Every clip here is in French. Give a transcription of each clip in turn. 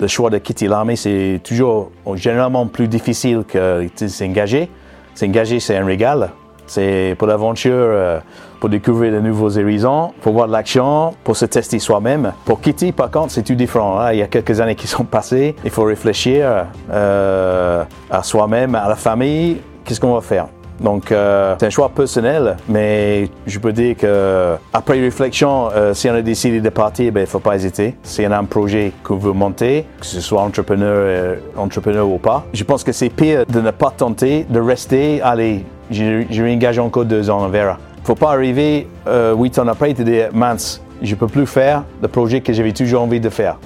Le choix de quitter l'armée, c'est toujours généralement plus difficile que s'engager. S'engager, c'est un régal. C'est pour l'aventure, euh, pour découvrir de nouveaux horizons, pour voir de l'action, pour se tester soi-même. Pour quitter, par contre, c'est tout différent. Hein. Il y a quelques années qui sont passées. Il faut réfléchir euh, à soi-même, à la famille. Qu'est-ce qu'on va faire? Donc, euh, c'est un choix personnel, mais je peux dire que après réflexion, euh, si on a décidé de partir, ben, il faut pas hésiter. Si on a un projet qu'on veut monter, que ce soit entrepreneur, euh, entrepreneur ou pas, je pense que c'est pire de ne pas tenter, de rester, allez, je réengage encore deux ans, on verra. Faut pas arriver huit ans après et te dire, mince, je peux plus faire le projet que j'avais toujours envie de faire.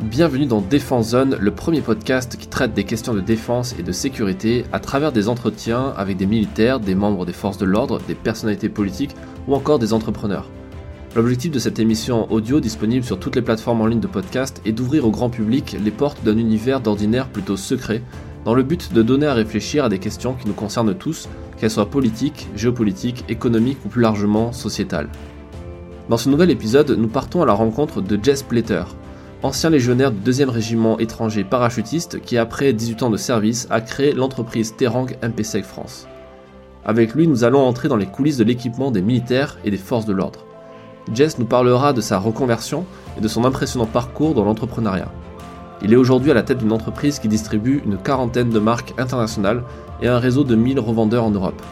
Bienvenue dans Défense Zone, le premier podcast qui traite des questions de défense et de sécurité à travers des entretiens avec des militaires, des membres des forces de l'ordre, des personnalités politiques ou encore des entrepreneurs. L'objectif de cette émission audio disponible sur toutes les plateformes en ligne de podcast est d'ouvrir au grand public les portes d'un univers d'ordinaire plutôt secret, dans le but de donner à réfléchir à des questions qui nous concernent tous, qu'elles soient politiques, géopolitiques, économiques ou plus largement sociétales. Dans ce nouvel épisode, nous partons à la rencontre de Jess Plater, ancien légionnaire du 2e régiment étranger parachutiste qui après 18 ans de service a créé l'entreprise Terang MPSEC France. Avec lui, nous allons entrer dans les coulisses de l'équipement des militaires et des forces de l'ordre. Jess nous parlera de sa reconversion et de son impressionnant parcours dans l'entrepreneuriat. Il est aujourd'hui à la tête d'une entreprise qui distribue une quarantaine de marques internationales et un réseau de 1000 revendeurs en Europe.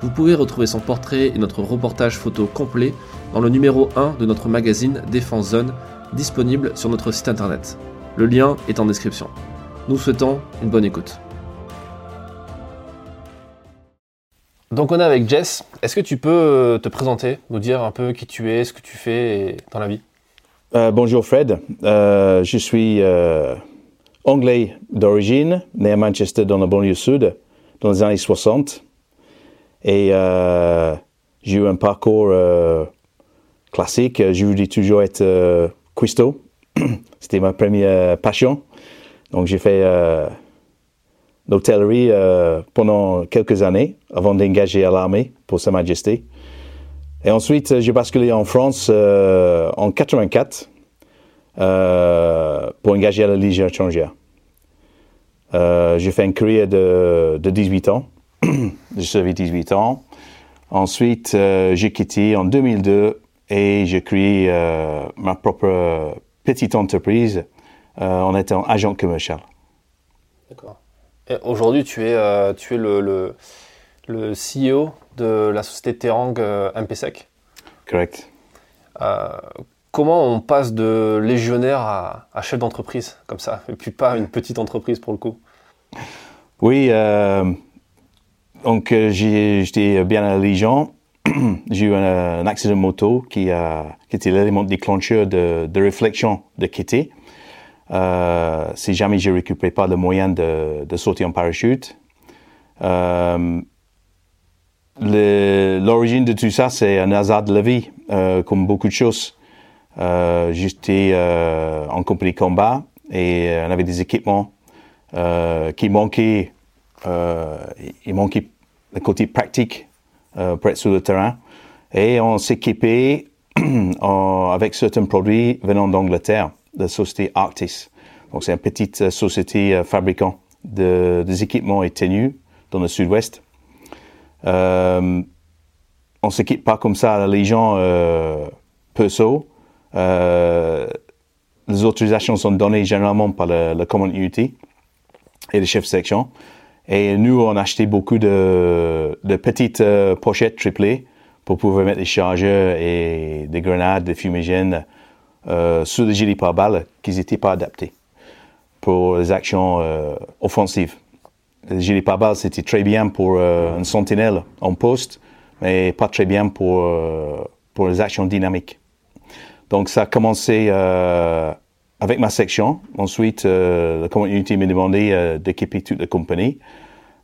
Vous pouvez retrouver son portrait et notre reportage photo complet dans le numéro 1 de notre magazine Défense Zone disponible sur notre site internet. Le lien est en description. Nous souhaitons une bonne écoute. Donc on est avec Jess. Est-ce que tu peux euh, te présenter, nous dire un peu qui tu es, ce que tu fais dans la vie? Euh, Bonjour Fred. Euh, je suis anglais d'origine, né à Manchester dans la banlieue sud, dans les années 60. Et j'ai eu un parcours classique. Je voulais toujours être Cuisto. C'était ma première passion. Donc j'ai fait euh, l'hôtellerie euh, pendant quelques années avant d'engager à l'armée pour Sa Majesté. Et ensuite, j'ai basculé en France euh, en 84 pour engager à la Légion étrangère. j'ai fait une carrière de, de 18 ans. j'ai servi 18 ans. Ensuite, j'ai quitté en 2002 et j'ai créé euh, ma propre petite entreprise euh, en étant agent commercial. D'accord. Aujourd'hui, tu es, euh, tu es le, le, le, CEO de la société Terang MPSEC Correct. comment on passe de légionnaire à, à chef d'entreprise comme ça, et puis pas une petite entreprise pour le coup? Oui, donc j'étais bien à Légion j'ai eu un, accident de moto qui, a, qui était l'élément déclencheur de, réflexion de quitter. Euh, si jamais je récupère pas le moyen de, de sauter en parachute. Euh, L'origine de tout ça, c'est un hasard de la vie, euh, comme beaucoup de choses. Euh, J'étais en compagnie de combat et on avait des équipements qui manquaient. il manquait le côté pratique euh, pour être sur le terrain. Et on s'équipait avec certains produits venant d'Angleterre, de la société Arctis. Donc c'est une petite euh, société euh, fabricant de, des équipements et tenues dans le sud-ouest. Euh, on s'équipe pas comme ça la Légion euh, Perso. Euh, les autorisations sont données généralement par le, le Command Unity et le chef de section. Et nous, on a acheté beaucoup de, de petites euh, pochettes triplées pour pouvoir mettre des chargeurs et des grenades, des fumigènes euh, sur des gilets pare-balles qui n'étaient pas adaptés pour les actions euh, offensives. Les gilets pare-balles, c'était très bien pour euh, une sentinelle en poste, mais pas très bien pour, euh, pour les actions dynamiques. Donc ça a commencé avec ma section. Ensuite, euh, la communauté m'a demandé euh, d'équiper toute la compagnie.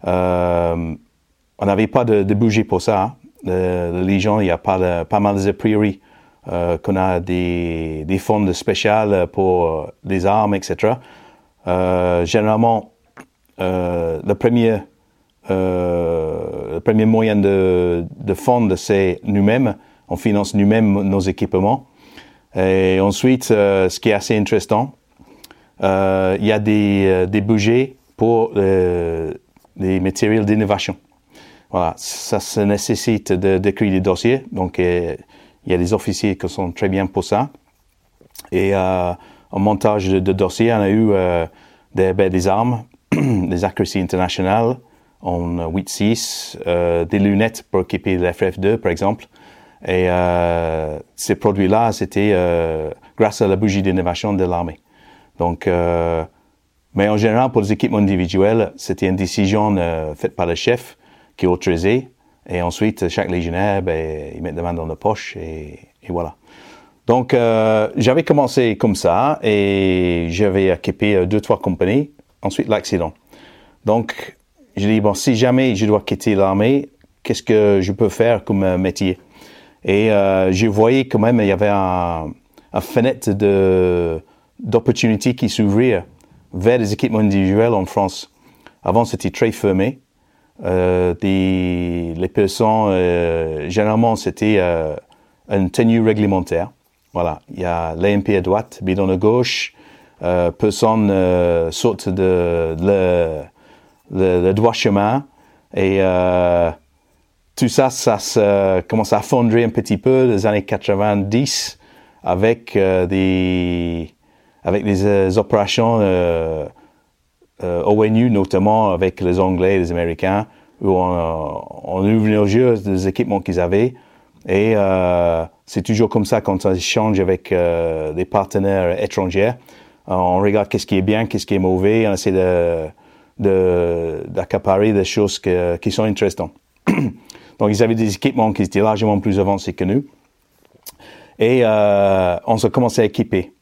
Euh, on n'avait pas de, de, budget pour ça. Euh, les gens, il y a pas, pas mal de priori euh, qu'on a des, fonds spéciaux pour les armes, etc. généralement, le premier le premier moyen de, de fond, c'est nous-mêmes. On finance nous-mêmes nos équipements. Et ensuite, euh, ce qui est assez intéressant, euh, il y a des, des budgets pour des matériels d'innovation. Voilà, ça, ça nécessite d'écrire des dossiers. Donc, il y a des officiers qui sont très bien pour ça. Et en montage de, dossiers, on a eu des, ben, des armes, des accuracies internationales en 8.6, euh, des lunettes pour équiper l'FF2 par exemple. Et euh, ces produits-là, c'était euh, grâce à la bougie d'innovation de l'armée. Donc, euh, mais en général, pour les équipements individuels, c'était une décision euh, faite par le chef qui autorisait. Et ensuite, chaque légionnaire, ben, il met des mains dans la poche et, et voilà. Donc, euh, j'avais commencé comme ça et j'avais équipé deux, trois compagnies. Ensuite, l'accident. Donc, je dis, bon, si jamais je dois quitter l'armée, qu'est-ce que je peux faire comme euh, métier? Et euh, je voyais quand même, il y avait un, un fenêtre de, d'opportunités qui s'ouvrait vers les équipements individuels en France. Avant, c'était très fermé. Euh, des, les personnes, euh, généralement, c'était euh, une tenue réglementaire. Voilà, il y a l'AMP à droite, bidon à gauche, euh, personne euh, saute de, de le, le droit chemin. Et euh, tout ça, ça se, commence à fondrer un petit peu les années 90 avec euh, des avec des euh, opérations euh, euh, ONU, notamment avec les Anglais et les Américains, où on, on ouvre au jeu des équipements qu'ils avaient. Et euh, c'est toujours comme ça quand on échange avec euh, des partenaires étrangers. On regarde qu'est-ce qui est bien, qu'est-ce qui est mauvais, on essaie de d'accaparer des choses que, qui sont intéressantes. Donc, ils avaient des équipements qui étaient largement plus avancés que nous. Et euh, on s'est commencé à équiper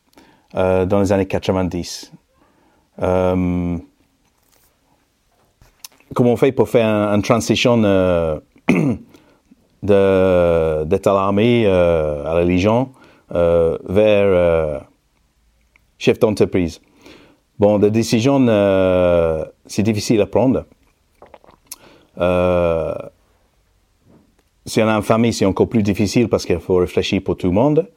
euh, dans les années 90. Euh, comment on fait pour faire une un transition d'être à l'armée, à la Légion, vers chef d'entreprise? Bon, la décision, c'est difficile à prendre. Si on a une famille, c'est encore plus difficile parce qu'il faut réfléchir pour tout le monde.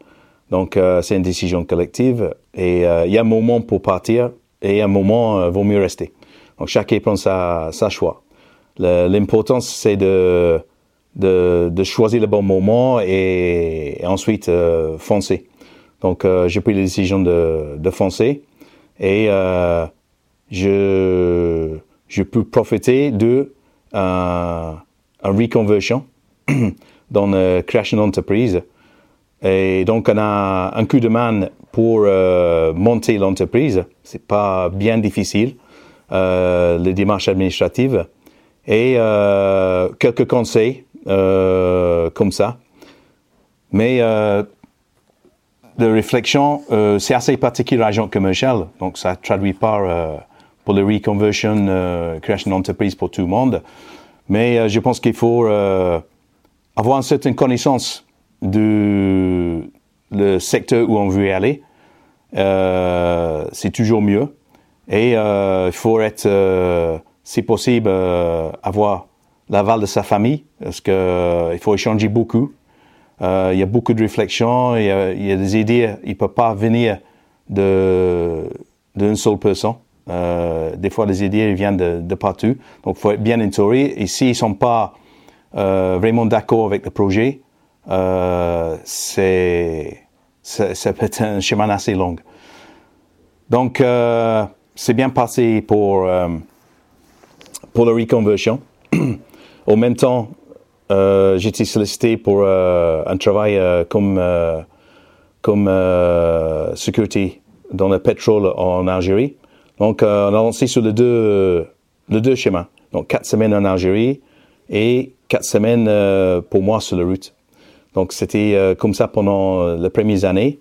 Donc, euh, c'est une décision collective. Et euh, il y a un moment pour partir et un moment, euh, vaut mieux rester. Donc, chacun prend sa, sa choix. L'important, c'est de, de, de, choisir le bon moment et, et ensuite euh, foncer. Donc, j'ai pris la décision de, de foncer et je, je peux profiter de un reconversion dans la création d'entreprise. Et donc, on a un coup de main pour euh, monter l'entreprise. C'est pas bien difficile, euh, les démarches administratives. Et euh, quelques conseils euh, comme ça. Mais euh, de réflexion, euh, c'est assez particulier agent commercial, donc ça traduit pas euh, pour le reconversion, euh, création d'entreprise pour tout le monde. Mais euh, je pense qu'il faut euh, avoir une certaine connaissance du le secteur où on veut aller. Euh, c'est toujours mieux. Et il faut être, si possible, avoir l'aval de sa famille, parce que il faut échanger beaucoup. Euh, il y a beaucoup de réflexions, il y a, des idées, il peut pas venir d'une seule personne. Euh, des fois, les idées viennent de, partout. Donc, il faut être bien entouré. Et s'ils ne sont pas euh, vraiment d'accord avec le projet, euh, c'est, ça peut être un chemin assez long. Donc, euh, c'est bien passé pour, euh, pour la reconversion. Au même temps, euh, été sollicité pour euh, un travail euh, comme, euh, comme euh, sécurité dans le pétrole en Algérie. Donc, euh, on a lancé sur les deux, les deux schémas. Donc, quatre semaines en Algérie et quatre semaines pour moi sur la route. Donc, c'était comme ça pendant les premières années.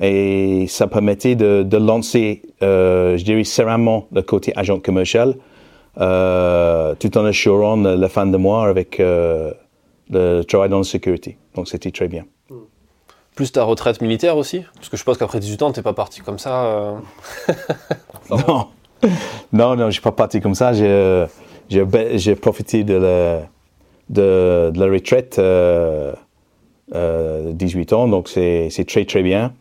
Et ça permettait de, de lancer, je dirais, sereinement le côté agent commercial, tout en assurant la fin de mois avec le travail dans la sécurité. Donc c'était très bien. Plus ta retraite militaire aussi? Parce que je pense qu'après 18 ans, tu n'es pas parti comme ça. Euh... non, non, non, je suis pas parti comme ça. J'ai, j'ai, profité de la, de, retraite euh, euh, 18 ans, donc c'est, très très bien.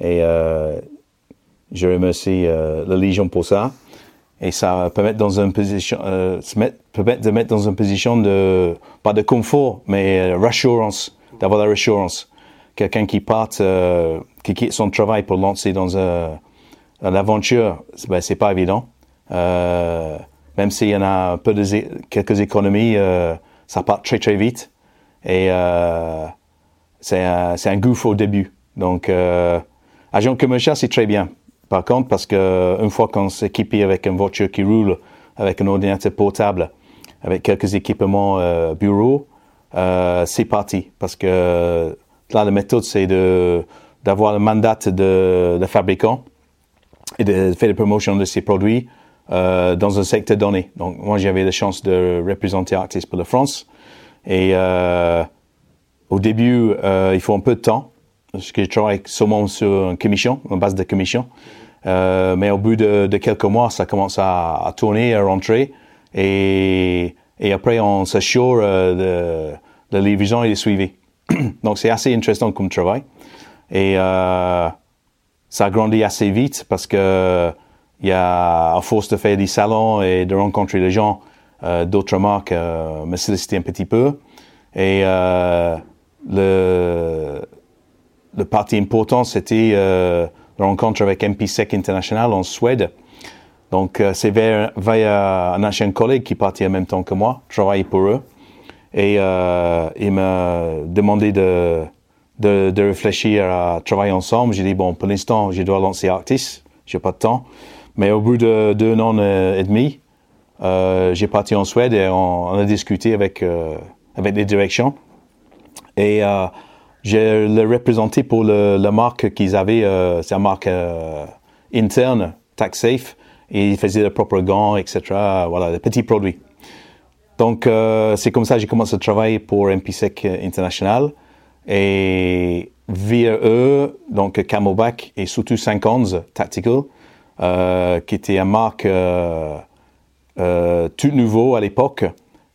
Et euh, je remercie la Légion pour ça. Et ça mettre de mettre dans une position de, pas de confort, mais rassurance, d'avoir la rassurance. Quelqu'un qui part, qui quitte son travail pour lancer dans un, une aventure, ben, c'est pas évident. Même s'il y en a peu de quelques économies, euh, ça part très très vite. Et euh, c'est un, gouffre au début. Donc, euh, agent commercial, c'est très bien. Par contre, parce que une fois qu'on s'équipe avec une voiture qui roule, avec un ordinateur portable, avec quelques équipements bureau, euh, c'est parti. Parce que là, la méthode, c'est d'avoir le mandat de, de fabricant et de faire la promotion de ses produits euh, dans un secteur donné. Donc moi j'avais la chance de représenter Artis pour la France et euh, au début euh, il faut un peu de temps parce que je travaille seulement sur une commission, une base de commission. Euh, mais au bout de, quelques mois, ça commence à, tourner, à rentrer, et, et après on s'assure euh, de, de livraison et de suivi. Donc c'est assez intéressant comme travail. Et ça a grandi assez vite parce que il y a, à force de faire des salons et de rencontrer les gens, euh, d'autres marques euh, me sollicitaient un petit peu. Et euh, le, le parti important, c'était euh, la rencontre avec MPSEC International en Suède. Donc, euh, c'est vers, vers un ancien collègue qui partit en même temps que moi, travailler pour eux. Et il m'a demandé de, de, de, réfléchir à travailler ensemble. J'ai dit, bon, pour l'instant, je dois lancer Artis, j'ai pas de temps. Mais au bout de deux ans et demi, euh, j'ai parti en Suède et on, a discuté avec, euh, avec les directions. Et euh, j'ai le représenté pour la marque qu'ils avaient, c'est une marque interne, TaxSafe, et ils faisaient leurs propres gants, etc. Voilà, des petits produits. Donc, c'est comme ça que j'ai commencé à travailler pour MPSEC International. Et via eux, donc Camelback et surtout 511 Tactical, euh, qui était une marque euh, euh, tout nouveau à l'époque,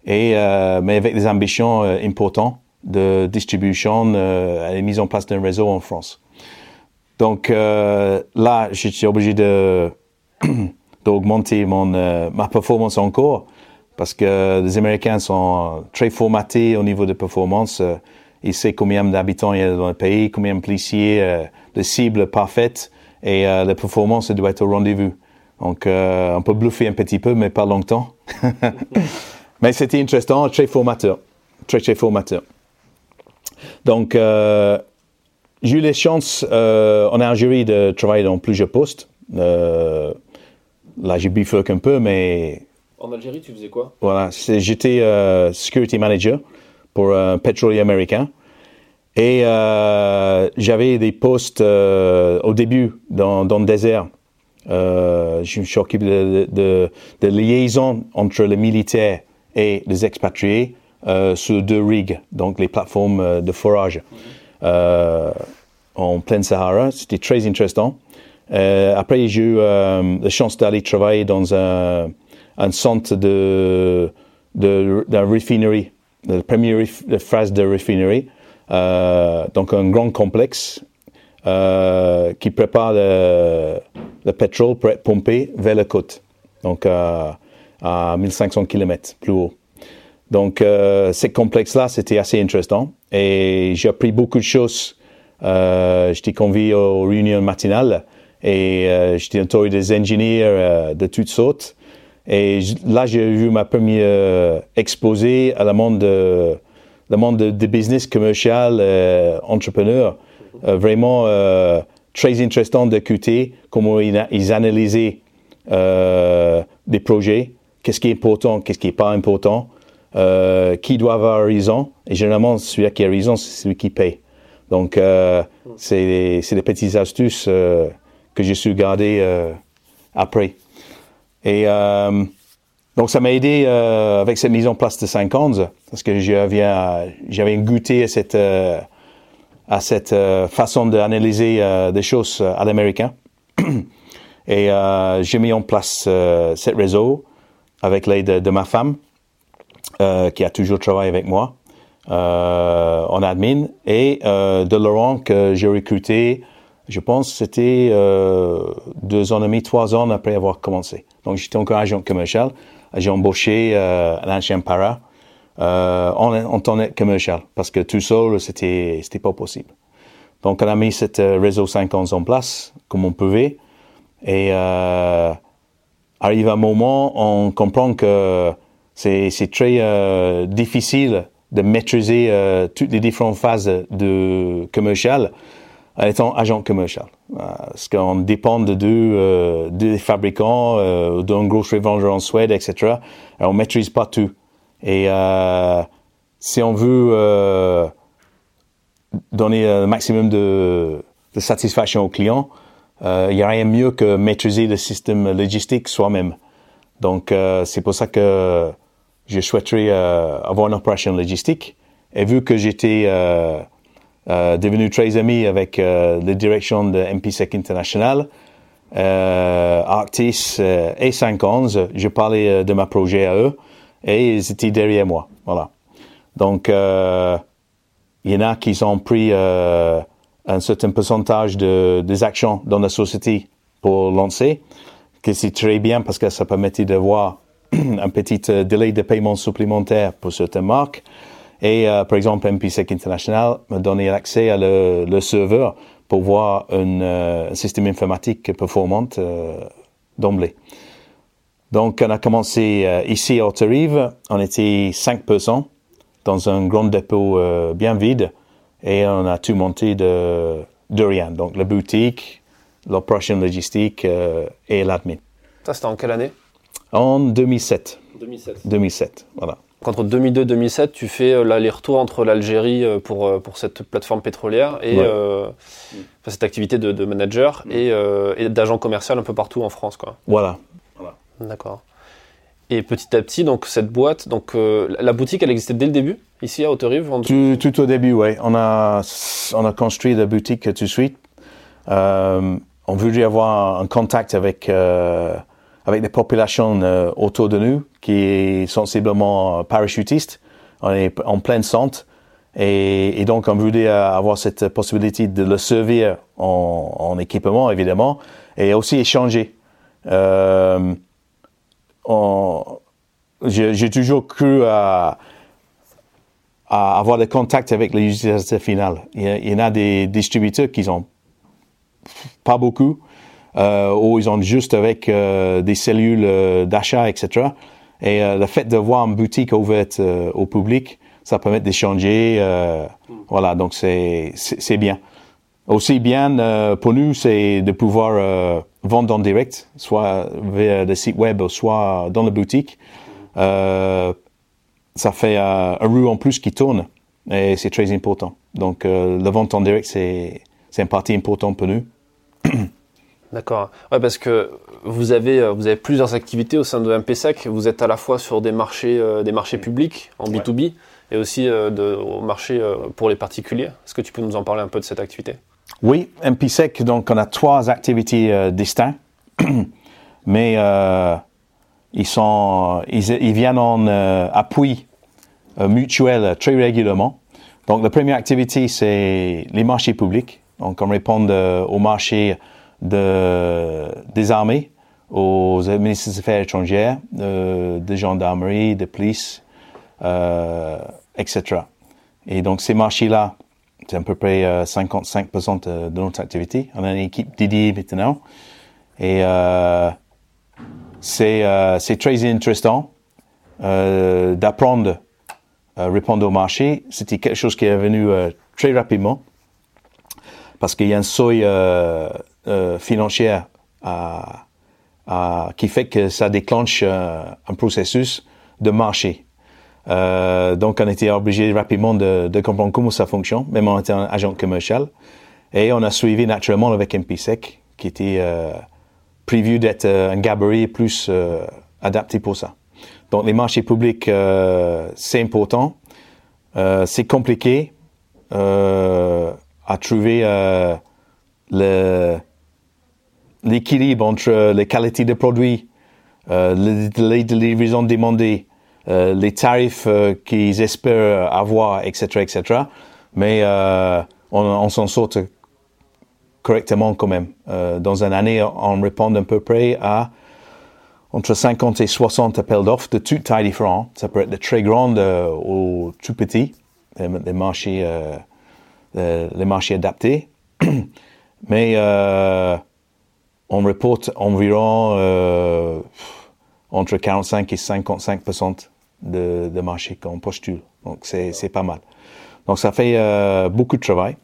et mais avec des ambitions importantes de distribution et mise en place d'un réseau en France. Donc là, j'étais obligé de d'augmenter mon ma performance encore parce que les Américains sont très formatés au niveau de performance. Ils savent combien d'habitants il y a dans le pays, combien de policiers, euh, de cibles parfaites et euh, la performance doit être au rendez-vous. Donc, euh, on peut bluffer un petit peu, mais pas longtemps. mais c'était intéressant, très formateur. Très, très formateur. Donc, euh, j'ai eu la chance euh, en Algérie de travailler dans plusieurs postes. Euh, là, j'ai bifurqué un peu, mais. En Algérie, tu faisais quoi? Voilà, j'étais euh, security manager pour un pétrolier américain. Et euh, j'avais des postes euh, au début dans, dans le désert. Euh, je me suis occupé de, de, de, liaison entre les militaires et les expatriés euh, sur deux rigs, donc les plateformes euh, de forage euh, en pleine Sahara. C'était très intéressant. après, j'ai eu la chance d'aller travailler dans un, un centre de, de, de refinerie, la première phase de refinerie. Euh, donc un grand complexe euh, qui prépare le, le, pétrole pour être pompé vers la côte, donc euh, à 1500 km plus haut. Donc euh, ce complexe-là, c'était assez intéressant et j'ai appris beaucoup de choses. Euh, j'étais convié aux réunions matinales et euh, j'étais entouré des ingénieurs de toutes sortes. Et là, j'ai vu ma première exposé à la monde de le monde de, de business commercial, euh, entrepreneur, euh, vraiment euh, très intéressant d'écouter comment ils, ils analysaient euh, des projets, qu'est-ce qui est important, qu'est-ce qui n'est pas important, euh, qui doit avoir raison. Et généralement, celui qui a raison, c'est celui qui paye. Donc, c'est des petites astuces que j'ai su garder après. Et donc, ça m'a aidé euh, avec cette mise en place de 50 parce que j'avais, j'avais goûté à cette, euh, à cette euh, façon d'analyser euh, des choses à l'américain. Et euh, j'ai mis en place ce réseau avec l'aide de, ma femme, qui a toujours travaillé avec moi en admin, et de Laurent que j'ai recruté je pense que c'était euh, deux ans et demi, trois ans après avoir commencé. Donc j'étais encore agent commercial. J'ai embauché euh, l'ancien para euh, en, en temps commercial parce que tout seul, c'était c'était pas possible. Donc on a mis ce euh, réseau 50 en place comme on pouvait. Et euh, arrive un moment, on comprend que c'est très euh, difficile de maîtriser euh, toutes les différentes phases de commercial étant agent commercial. Euh, parce qu'on dépend de deux, euh, des fabricants, euh, d'un gros revendeur en Suède, etc. Et on maîtrise pas tout. Et euh, si on veut euh, donner le maximum de, de satisfaction aux clients, euh, il n'y a rien mieux que maîtriser le système logistique soi-même. Donc, euh, c'est pour ça que je souhaiterais euh, avoir une opération logistique. Et vu que j'étais euh, euh, devenu très ami avec euh, la direction de MPSEC International, euh, euh, et 511, je parlais euh, de ma projet à eux et ils étaient derrière moi. Voilà. Donc, euh, il y en a qui ont pris euh, un certain pourcentage de, des actions dans la société pour lancer, que c'est très bien parce que ça permettait d'avoir un petit euh, délai de paiement supplémentaire pour certaines marques. Et euh, par exemple, MPSEC International m'a donné l'accès à le, le serveur pour voir un euh, système informatique performant euh, d'emblée. Donc, on a commencé euh, ici à Haute-Rive. On était 5% dans un grand dépôt euh, bien vide et on a tout monté de, de rien. Donc, la boutique, l'opération logistique euh, et l'admin. Ça, c'était en quelle année? En 2007. 2007. 2007, voilà. Entre 2002 et 2007, tu fais euh, l'aller-retour entre l'Algérie euh, pour, euh, pour cette plateforme pétrolière et Ouais. euh, enfin, cette activité de, de manager et, euh, et d'agent commercial un peu partout en France. Quoi. Voilà. D'accord. Et petit à petit, donc cette boîte, donc euh, la boutique, elle existait dès le début ici à Haute-Rive. en- Tout, tout au début, oui. On a, on a construit la boutique tout de suite. Euh, on voulait avoir un contact avec, euh, avec les populations euh, autour de nous qui est sensiblement euh, parachutiste. On est en pleine centre. Et, donc, on voulait euh, avoir cette possibilité de le servir en, en équipement, évidemment, et aussi échanger. J'ai toujours cru à, avoir des contacts avec les utilisateurs finaux. Il y, en a des distributeurs qui ont pas beaucoup, euh, ou ils ont juste avec euh, des cellules euh, d'achat, etc. Et le fait de voir une boutique ouverte au public, ça permet d'échanger. Voilà, donc c'est c'est bien. Aussi bien euh, pour nous, c'est de pouvoir euh, vendre en direct, soit via le site web, soit dans la boutique. Euh, ça fait un roue en plus qui tourne et c'est très important. Donc la vente en direct, c'est c'est une partie importante pour nous. D'accord. Ouais, parce que vous avez, euh, vous avez plusieurs activités au sein de MPSEC. Vous êtes à la fois sur des marchés, euh, des marchés publics en Ouais. B2B et aussi euh, de, au marché euh, pour les particuliers. Est-ce que tu peux nous en parler un peu de cette activité? Oui, MPSEC, donc on a trois activités distinctes, mais ils, sont, ils, ils viennent en appui mutuel très régulièrement. Donc la première activité, c'est les marchés publics. Donc on répond aux marchés de, des armées, aux ministères des Affaires étrangères, euh, de gendarmerie, de police, euh, etc. Et donc ces marchés-là, c'est à peu près euh, 55% de, de notre activité. On a une équipe dédiée maintenant. Et euh, c'est euh, très intéressant euh, d'apprendre à répondre au marché. C'était quelque chose qui est venu euh, très rapidement parce qu'il y a un seuil euh, à- qui fait que ça déclenche euh, un processus de marché. Euh, donc, on était obligé rapidement de, comprendre comment ça fonctionne, même en étant agent commercial. Et on a suivi naturellement avec MPSEC, qui était prévu d'être un gabarit plus adapté pour ça. Donc, les marchés publics, c'est important. C'est compliqué à trouver le- l'équilibre entre les qualités des produits, euh, les délais de livraison demandés, euh, les tarifs euh, qu'ils espèrent avoir, etc., etc. Mais euh, on, s'en sort correctement quand même. dans une année, on répond à peu près à entre 50 et 60 appels d'offres de toutes tailles différentes. Ça peut être de très grandes ou tout petits, les, marchés, les marchés adaptés. Mais on reporte environ entre 45 et 55 de, de marché qu'on postule. Donc, c'est pas mal. Donc, ça fait euh, beaucoup de travail.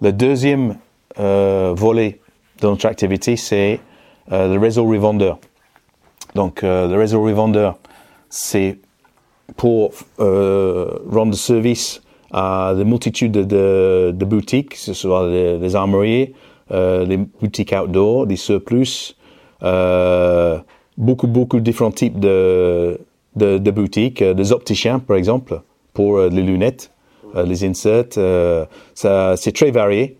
Le deuxième euh, volet de notre activité, c'est euh, le réseau revendeur. Donc, le réseau revendeur, c'est pour rendre service à des multitudes de, de, boutiques, que ce soit les, armories, les boutiques outdoor, des surplus, beaucoup, beaucoup de différents types de, de, boutiques, euh, des opticiens par exemple, pour euh, les lunettes, euh, les inserts. ça, c'est très varié.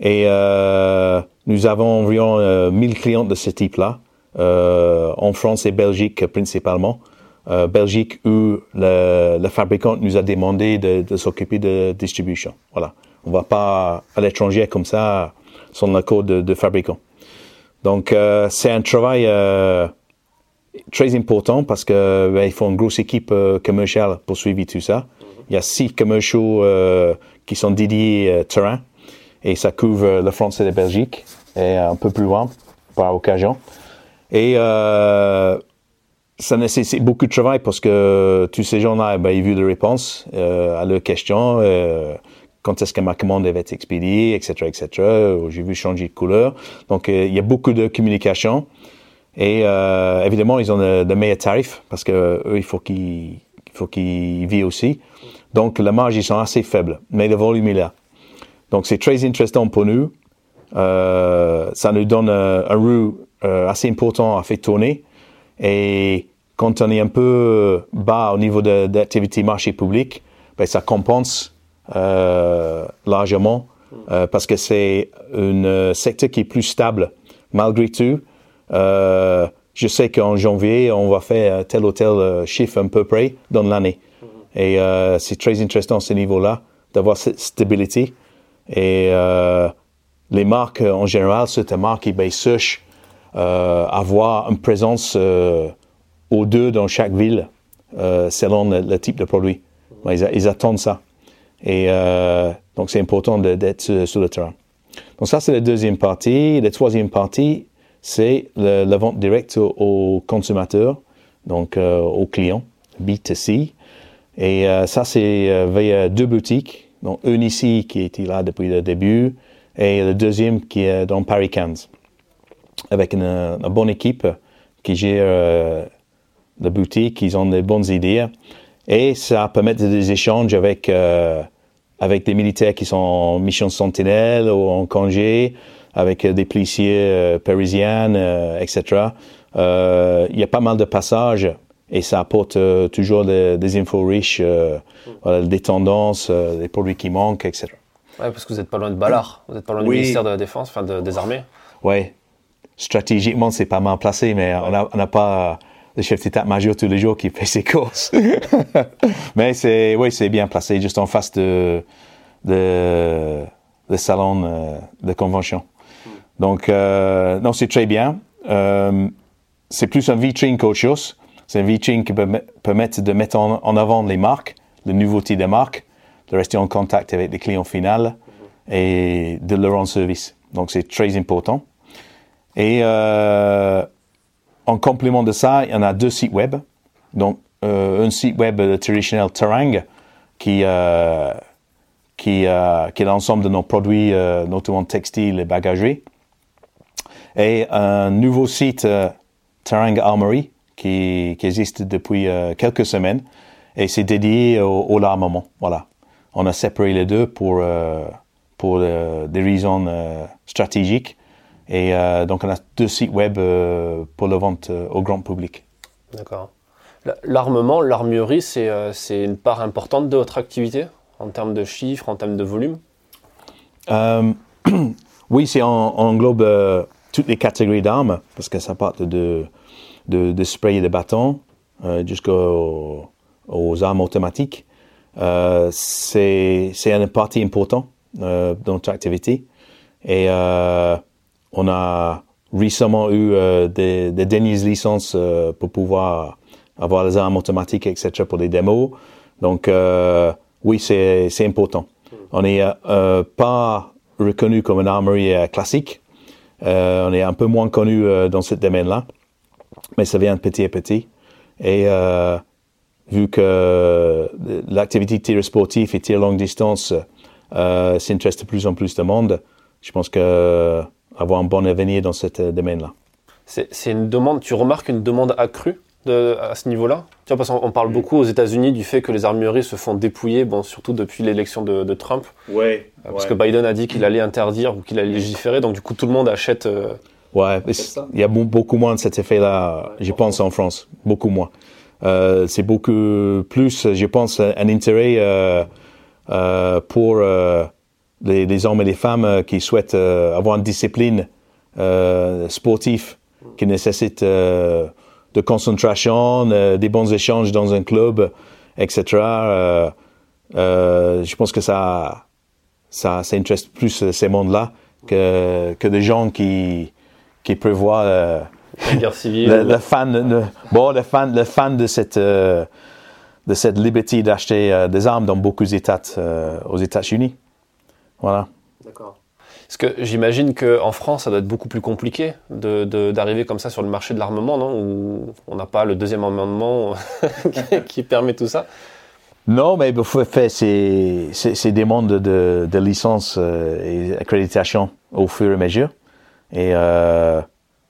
Et nous avons environ 1000 clients de ce type-là, en France et Belgique principalement. Euh, Belgique où le, fabricant nous a demandé de, de s'occuper de distribution. Voilà. On va pas à l'étranger comme ça sans l'accord de, de fabricant. Donc euh, c'est un travail euh, très important parce que ben, faut une grosse équipe euh, commerciale pour suivre tout ça. Il y a six commerciaux qui sont dédiés terrain et ça couvre la France et la Belgique et un peu plus loin par occasion. Et ça nécessite beaucoup de travail parce que tous ces gens-là, ben, ils vu les réponses à leurs questions. Quand est-ce que ma commande va être expédiée, etc., etc. J'ai vu changer de couleur. Donc, il y a beaucoup de communication. Et euh, évidemment, ils ont de, meilleurs tarifs parce que eux, il faut qu'ils faut qu'ils vivent aussi. Donc, les marges, ils sont assez faibles, mais le volume est là. Donc, c'est très intéressant pour nous. Euh, ça nous donne un, un roue euh, assez important à faire tourner. Et quand on est un peu bas au niveau de d'activité marché public, ben, ça compense euh, largement euh, parce que c'est un secteur qui est plus stable malgré tout. Euh, je sais qu'en janvier, on va faire tel ou tel euh, chiffre à peu près dans l'année. Mm-hmm. Et euh, c'est très intéressant à ce niveau-là, d'avoir cette stabilité. Et euh, les marques, en général, c'est une marque eBay Search, euh, avoir une présence euh, aux deux dans chaque ville, selon le, type de produit. Mm-hmm. Ils, ils, attendent ça. Et donc, c'est important d'être sur le terrain. Donc, ça, c'est la deuxième partie. La troisième partie, c'est la vente directe aux, consommateurs, donc euh, aux clients, B2C. Et euh, ça, c'est euh, via deux boutiques. Donc, une ici qui était là depuis le début et le deuxième qui est dans Paris 15 avec une, bonne équipe qui gère la boutique, ils ont des bonnes idées et ça permet des échanges avec avec des militaires qui sont en mission sentinelle ou en congé avec euh, des policiers euh, parisiens, euh, etc. Il y a pas mal de passages et ça apporte toujours des, infos riches, des tendances, des produits qui manquent, etc. Ouais, parce que vous n'êtes pas loin de Ballard, vous n'êtes pas loin du ministère de la Défense, enfin des armées. Oui, stratégiquement c'est pas mal placé, mais on n'a pas le chef d'état-major tous les jours qui fait ses courses. mais c'est, oui, c'est bien placé, juste en face de, de, salon de convention. Donc, euh, non, c'est très bien. Euh, c'est plus un vitrine qu'autre chose. C'est un vitrine qui peut permettre de mettre en, avant les marques, les nouveautés des marques, de rester en contact avec les clients finaux et de leur rendre service. Donc, c'est très important. Et euh, en complément de ça, il y en a deux sites web. Donc, euh, un site web traditionnel Terang qui euh, qui, euh, est l'ensemble de nos produits, euh, notamment textiles et bagageries et un nouveau site euh, Terang Armory qui, existe depuis euh, quelques semaines et c'est dédié au, l'armement. On a séparé les deux euh, pour des raisons stratégiques et donc on a deux sites web pour la vente au grand public. D'accord. L'armement, l'armurerie, c'est une part importante de votre activité en termes de chiffres, en termes de volume? Oui, c'est en, englobe toutes les catégories d'armes, parce que ça part de, de, de spray et de bâtons euh, jusqu'aux aux armes automatiques. Euh, c'est une partie importante euh, dans notre activité. Et euh, on a récemment eu euh, des, des dernières licences euh, pour pouvoir avoir les armes automatiques, etc. pour des démos. Donc euh, oui, c'est c'est important. On n'est pas reconnu comme une armerie classique. On est un peu moins connu dans ce domaine-là, mais ça vient petit à petit. Et vu que l'activité tir sportif et tir longue distance s'intéresse de plus en plus de monde, je pense que avoir un bon avenir dans ce domaine-là. C'est une demande, tu remarques une demande accrue de, à ce niveau-là? Tu vois, parce qu'on on parle beaucoup aux États-Unis du fait que les armureries se font dépouiller, bon, surtout depuis l'élection de, de Trump, Ouais. euh, parce que Biden a dit qu'il allait interdire ou qu'il allait légiférer, donc du coup tout le monde achète. euh, Ouais, il y a beau- beaucoup moins de cet effet-là, je pense, en France. Beaucoup moins. Euh, c'est beaucoup plus, je pense, un intérêt euh, euh, pour euh, les, les hommes et les femmes euh, qui souhaitent euh, avoir une discipline euh, sportive qui nécessite de concentration, des bons échanges dans un club, etc. Euh, je pense que ça, ça, ça intéresse plus ces mondes-là que, que des gens qui, qui prévoient euh, la guerre civile. le, le fan, le, bon, le fan, le fan de cette, euh, de cette liberté d'acheter des armes dans beaucoup d'États aux États-Unis. Voilà. D'accord. Parce que j'imagine qu'en France, ça doit être beaucoup plus compliqué de- de- d'arriver comme ça sur le marché de l'armement, non? Où on n'a pas le deuxième amendement qui, qui permet tout ça? Non, mais il faut faire ces, ces, ces demandes de, de licence euh, et accréditation au fur et à mesure. Et euh,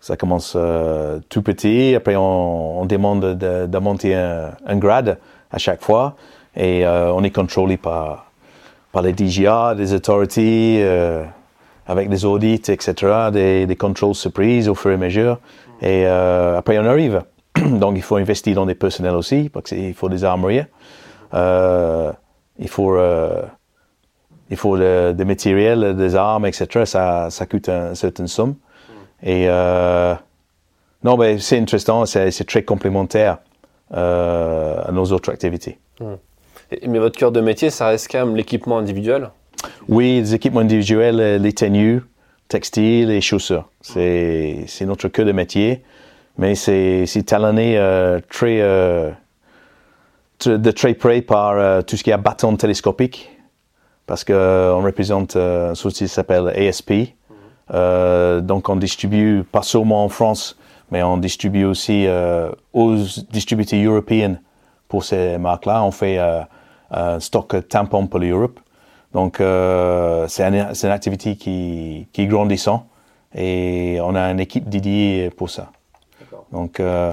ça commence euh, tout petit. Après, on, on demande de, de monter un, un grade à chaque fois. Et euh, on est contrôlé par, par les DGA, des autorités, euh, avec des audits, etc., des, des contrôles surprises au fur et à mesure. Et euh, après, on arrive. Donc, il faut investir dans des personnels aussi, parce qu'il faut des armuriers. Euh, il faut, euh, il faut des matériels, des armes, etc. Ça, ça coûte un, une certaine somme. Et non, mais c'est intéressant, c'est très complémentaire à nos autres activités. Et- mais votre cœur de métier, ça reste quand même l'équipement individuel? Oui, les équipements individuels, euh, les tenues, textiles et chaussures. C'est notre cœur de métier, mais c'est talonné euh, très euh, de très près par tout ce qui est bâton télescopique, parce que euh, on représente une société qui s'appelle ASP. Donc on distribue pas seulement en France, mais on distribue aussi aux distributeurs européens pour ces marques-là. On fait un stock tampon pour l'Europe. Donc euh, c'est un- c'est une activité qui, qui est grandissant et on a une équipe dédiée pour ça. Donc euh,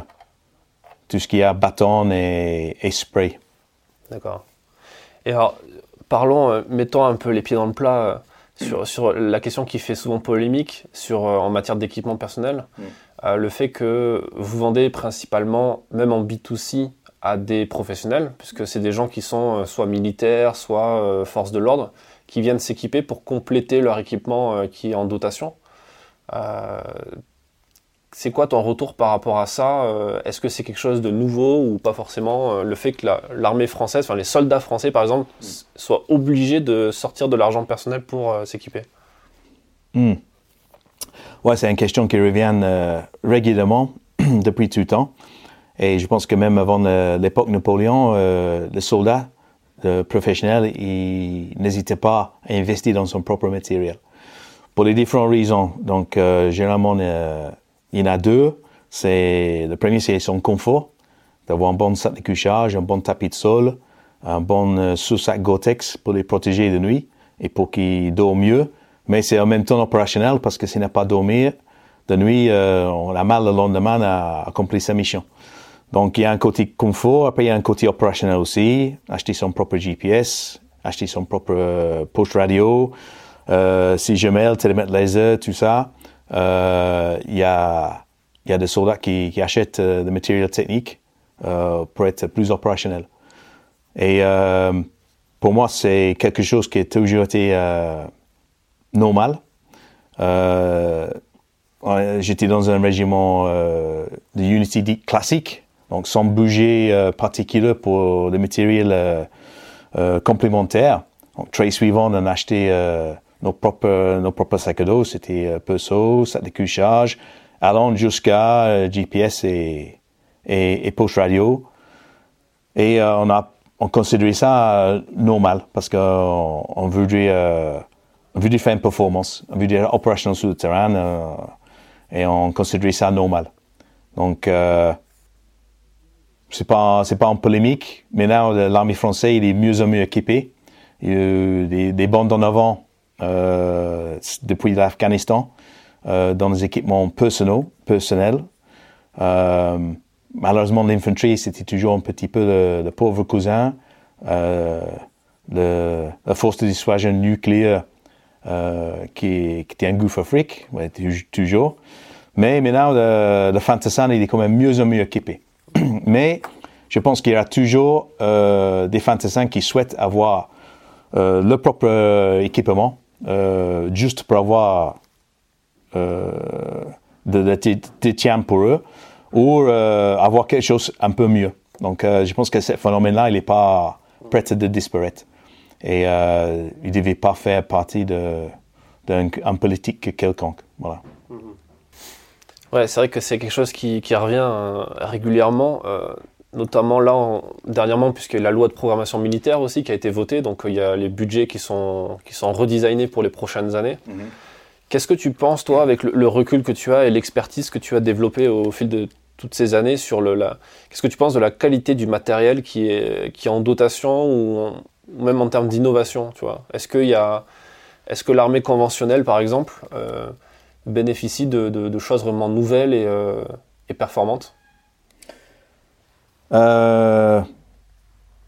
tout ce qui est bâton et, et spray. D'accord. Et alors, parlons, euh, mettons un peu les pieds dans le plat euh, sur, sur la question qui fait souvent polémique sur, euh, en matière d'équipement personnel. Euh, le fait que vous vendez principalement, même en B2C, à des professionnels, puisque c'est des gens qui sont euh, soit militaires, soit euh, forces de l'ordre, qui viennent s'équiper pour compléter leur équipement euh, qui est en dotation. C'est quoi ton retour par rapport à ça Est-ce que c'est quelque chose de nouveau ou pas forcément Le fait que la- l'armée française, enfin les soldats français par exemple, soient obligés de sortir de l'argent personnel pour s'équiper? Hmm. Ouais, c'est une question qui revient régulièrement depuis tout le temps. Et je pense que même avant euh, l'époque Napoléon, euh, le soldat le professionnel, il n'hésitait pas à investir dans son propre matériel. Pour les différentes raisons. Donc, euh, généralement, euh, il y en a deux. C'est, le premier, c'est son confort, d'avoir un bon sac de couchage, un bon tapis de sol, un bon euh, sous-sac Gore-Tex pour les protéger de nuit et pour qu'ils dorment mieux. Mais c'est en même temps opérationnel parce que s'il n'a pas dormi de nuit, euh, on a mal le lendemain à accomplir sa mission. Donc, il y a un côté confort, après il y a un côté opérationnel aussi, acheter son propre GPS, acheter son propre euh, poste radio, euh, si le télémètre laser, tout ça. Euh, il y a y a des soldats qui, achètent euh, des matériels techniques euh, pour être plus opérationnels. Et euh, pour moi, c'est quelque chose qui a toujours été normal. J'étais dans un régiment de Unity classique, donc sans bouger euh, particulier pour le matériel euh, euh, complémentaire. Donc, suivant, on a acheté nos propres, sacs à dos, c'était Perso, sac de couchage, allant jusqu'à GPS et, et, et post radio. Et on a on considérait ça normal parce qu'on on voudrait, euh, voudrait faire une performance, on voudrait opérationnel sur le terrain et on considérait ça normal. Donc, c'est pas c'est pas en polémique, mais là l'armée française il est mieux en mieux équipé. Il y a eu des, des bandes en avant euh, depuis l'Afghanistan euh, dans les équipements personnels. personnels. Euh, malheureusement, l'infanterie c'était toujours un petit peu le, le pauvre cousin. Euh, le, la force de dissuasion nucléaire euh, qui, qui était un gouffre Afrique, ouais, toujours. Mais maintenant, le, le Fantassin, il est quand même mieux en mieux équipé. Mais je pense qu'il y aura toujours euh, des fantassins qui souhaitent avoir euh, leur propre euh, équipement, euh, juste pour avoir euh, de, de, de, de tiens pour eux, ou avoir quelque chose un peu mieux. Donc, je pense que ce phénomène-là, il n'est pas prêt de disparaître. Et il ne devait pas faire partie de- d'un un politique quelconque. Voilà. Ouais, c'est vrai que c'est quelque chose qui, qui revient euh, régulièrement, euh, notamment là, en- dernièrement, puisque la loi de programmation militaire aussi qui a été votée, donc euh, il y a les budgets qui sont, qui sont redesignés pour les prochaines années. Qu'est-ce que tu penses, toi, avec le, le recul que tu as et l'expertise que tu as développée au fil de toutes ces années sur le, la... Qu'est-ce que tu penses de la qualité du matériel qui est, qui est en dotation ou, en- ou même en termes d'innovation, tu vois? Est-ce qu'il y a... Est-ce que l'armée conventionnelle, par exemple, euh, bénéficie de, choses vraiment nouvelles et, euh, performantes Euh,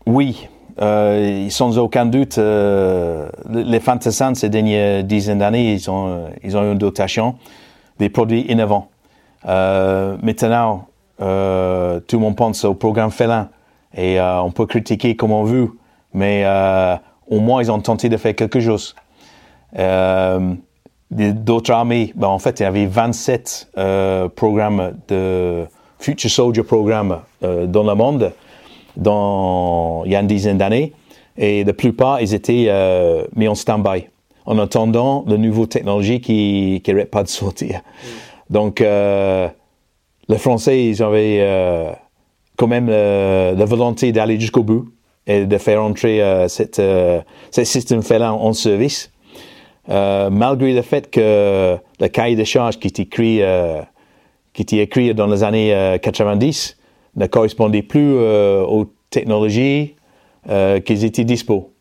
oui, euh, sans aucun doute, les fantassins ces dernières dizaines d'années, ils ont, ils ont eu une dotation des produits innovants. Maintenant, tout le monde pense au programme Félin et on peut critiquer comme on veut, mais au moins ils ont tenté de faire quelque chose. D'autres armées, ben, en fait, il y avait 27 euh, programmes de Future Soldier Programme euh, dans le monde dans, il y a une dizaine d'années et la plupart, ils étaient euh, mis en stand-by en attendant la nouvelle technologie qui qui n'arrête pas de sortir. Donc, euh, les Français, ils avaient euh, quand même euh, la volonté d'aller jusqu'au bout et de faire entrer euh, cette, euh, ce système félin en service. Euh, malgré le fait que le cahier de charge qui était écrit, euh, qui était dans les années euh, 90 ne correspondait plus euh, aux technologies euh, qui étaient dispo.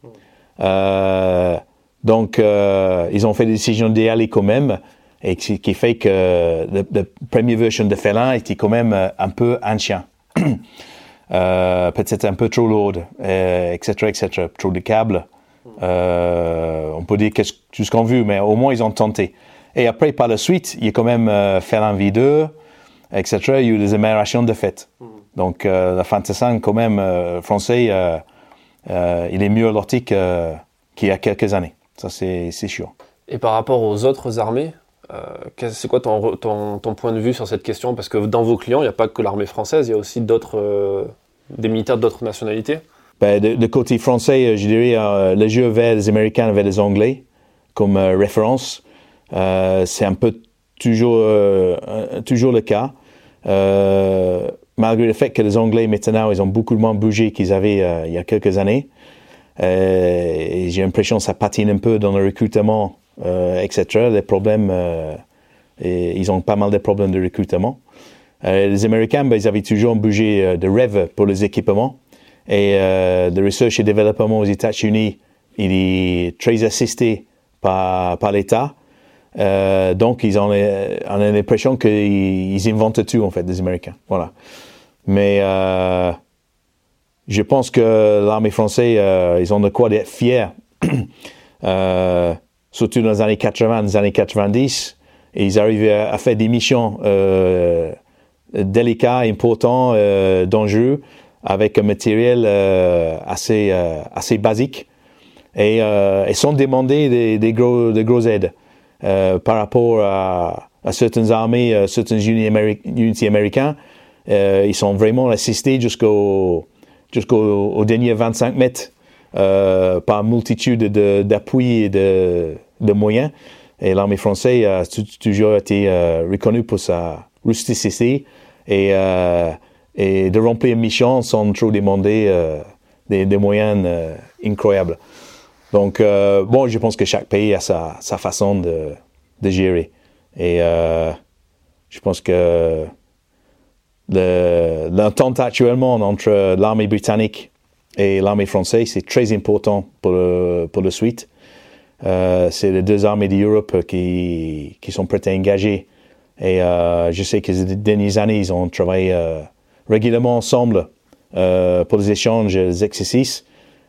Euh, donc, euh, ils ont fait la décision d'y aller quand même, et qui, qui fait que la première version de Félin était quand même euh, un peu ancien. euh, peut-être un peu trop lourde, euh, etc., etc., trop de câbles. Euh, on peut dire qu'est-ce- tout ce qu'on veut, mais au moins ils ont tenté. Et après, par la suite, il y a quand même euh, Félin V2, etc., il y a eu des améliorations de fait. Donc, euh, la Fantassin, quand même, euh, français, il est mieux loti qu'il y a quelques années. Ça, c'est c'est sûr. Et par rapport aux autres armées, euh, c'est quoi ton, re- ton, ton point de vue sur cette question? Parce que dans vos clients, il n'y a pas que l'armée française, il y a aussi d'autres, euh, des militaires d'autres nationalités. Ben, côté français, euh, je dirais euh, le jeu vers les Américains, vers les Anglais, comme euh, référence. Euh, c'est un peu toujours, toujours le cas. Malgré le fait que les Anglais, maintenant, ils ont beaucoup moins bougé qu'ils avaient il y a quelques années. J'ai l'impression que ça patine un peu dans le recrutement, etc. Les problèmes, ils ont pas mal de problèmes de recrutement. Les Américains, ben, ils avaient toujours bougé euh, de rêve pour les équipements. Et euh, le research et développement aux États-Unis, il est très assisté par, par l'État. Euh, donc, ils ont, euh, on a l'impression qu'ils ils inventent tout, en fait, les Américains. Voilà. Mais euh, je pense que l'armée française, euh, ils ont de quoi être fiers. euh, surtout dans les années 80, dans les années 90. Et ils arrivaient à, faire des missions euh, délicats, importants, euh, dangereux, avec un matériel euh, assez, euh, assez basique. Et euh, ils sont demandés des, des, gros, des gros aides par rapport à, à certaines armées, euh, certaines unités améri unités américaines. Ils sont vraiment assistés jusqu'au jusqu'au au dernier 25 mètres par multitude de- d'appuis et de, de moyens. Et l'armée française a toujours été reconnue pour sa rusticité et, et de remplir mission sans trop demander des, des, moyens incroyables. Donc, bon, je pense que chaque pays a sa, façon de, gérer. Et je pense que l'entente actuellement entre l'armée britannique et l'armée française, c'est très important pour le, pour le suite. Euh, c'est les deux armées d'Europe qui, qui sont prêtes à engager. Et euh, je sais que ces dernières années, ils ont travaillé euh, régulièrement ensemble euh, pour les échanges, les exercices.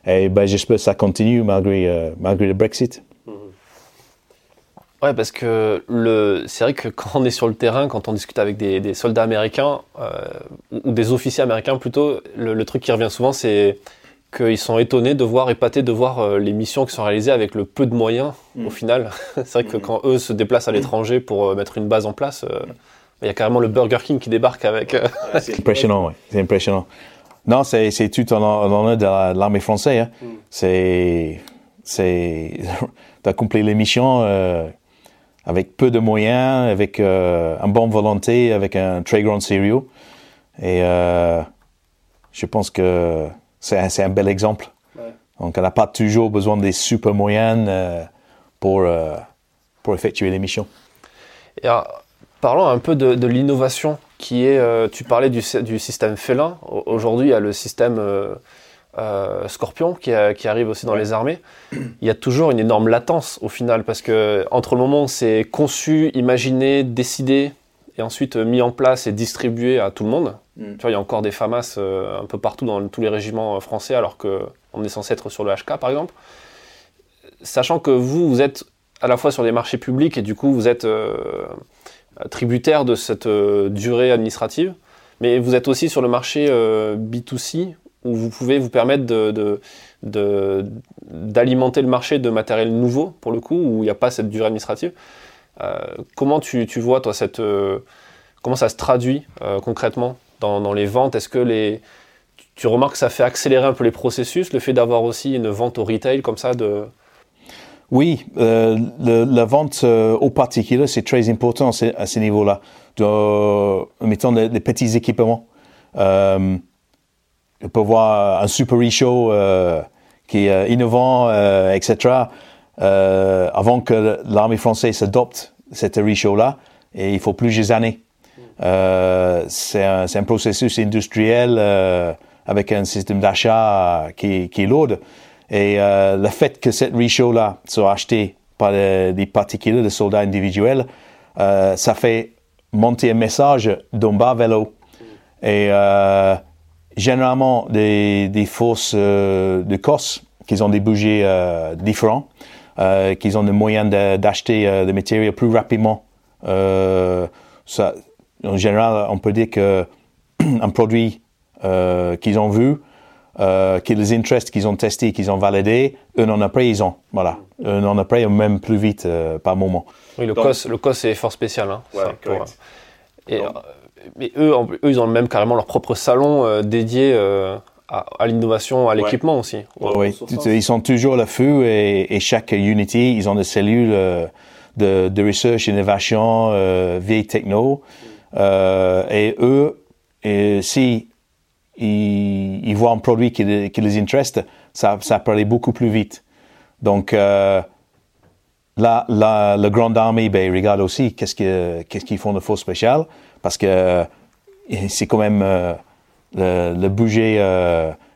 Et ben, j'espère que ça continue malgré, euh, malgré le Brexit. Ouais, parce que le, c'est vrai que quand on est sur le terrain, quand on discute avec des, des soldats américains euh, ou des officiers américains plutôt, le, le truc qui revient souvent, c'est qu'ils sont étonnés de voir, épatés de voir euh, les missions qui sont réalisées avec le peu de moyens au Mm. final. c'est vrai que Mm. quand eux se déplacent à l'étranger pour euh, mettre une base en place, euh, il y a carrément le Burger King qui débarque avec. euh, C'est impressionnant, oui. C'est impressionnant. Non, c'est, c'est tout en en honneur de la- de l'armée française. Hein. C'est, c'est d'accomplir les missions euh, avec peu de moyens, avec euh, une bonne volonté, avec un très grand sérieux. Et euh, je pense que c'est un, c'est un bel exemple. Ouais. Donc, on n'a pas toujours besoin des super moyens euh, pour, euh, pour effectuer les missions. Et alors, parlons un peu de, de l'innovation qui est. euh, tu parlais du, sy- du système félin. Au- Aujourd'hui, il y a le système euh, euh, Scorpion qui, a- qui arrive aussi dans les armées. Il y a toujours une énorme latence au final parce que entre le moment où c'est conçu, imaginé, décidé et ensuite mis en place et distribué à tout le monde. Mm. Tu vois, il y a encore des FAMAS euh, un peu partout dans tous les régiments français alors qu'on est censé être sur le HK par exemple. Sachant que vous, vous êtes à la fois sur des marchés publics et du coup vous êtes tributaire de cette euh, durée administrative, mais vous êtes aussi sur le marché euh, B2C où vous pouvez vous permettre de, de- d'alimenter le marché de matériel nouveau pour le coup où il n'y a pas cette durée administrative. Euh, comment tu, vois toi cette comment ça se traduit concrètement dans, les ventes? Est-ce que les tu- tu remarques que ça fait accélérer un peu les processus, le fait d'avoir aussi une vente au retail comme ça de Oui, euh, le- la vente euh, au particulier, c'est très important à ce niveau-là. De, mettons des, des petits équipements. Euh, on peut voir un super e-show euh, qui est euh, innovant, euh, etc. Euh, avant que l'armée française adopte cet e-show-là, et il faut plusieurs années. Euh, c'est un, un processus industriel euh, avec un système d'achat qui, qui est lourd. Et euh, le fait que cette re-show-là soit achetée par des, des particuliers, des soldats individuels, euh, ça fait monter un message d'un bas haut. Et euh, généralement, des, forces euh, de Corse qui ont des budgets euh, différents, euh, qui ont des moyens d'acheter euh, des matériaux plus rapidement. Euh, en général, on peut dire que un produit euh, qu'ils ont vu, euh, qui les intéresse, qu'ils ont testé, qu'ils ont validé, un an après, ils ont. Voilà. Un an après, même plus vite euh, par moment. Oui, le Donc- COS, le COS c'est fort spécial. Hein, Ouais, ça, pour- correct. et, euh, mais eux, en- eux, ils ont même carrément leur propre salon euh, dédié euh, à, à l'innovation, à l'équipement aussi. Oui, ils sont toujours à l'affût et, et chaque Unity, ils ont des cellules euh, de, de research, innovation, euh, vieille techno. Euh, et eux, et si ils, voient un produit qui, les- intéresse, ça, ça peut aller beaucoup plus vite. Donc, euh, là, là, la grande armée, ben, ils regardent aussi qu'est-ce que- qu'est-ce qu'ils font de force spéciale, parce que euh, c'est quand même euh, le, le budget,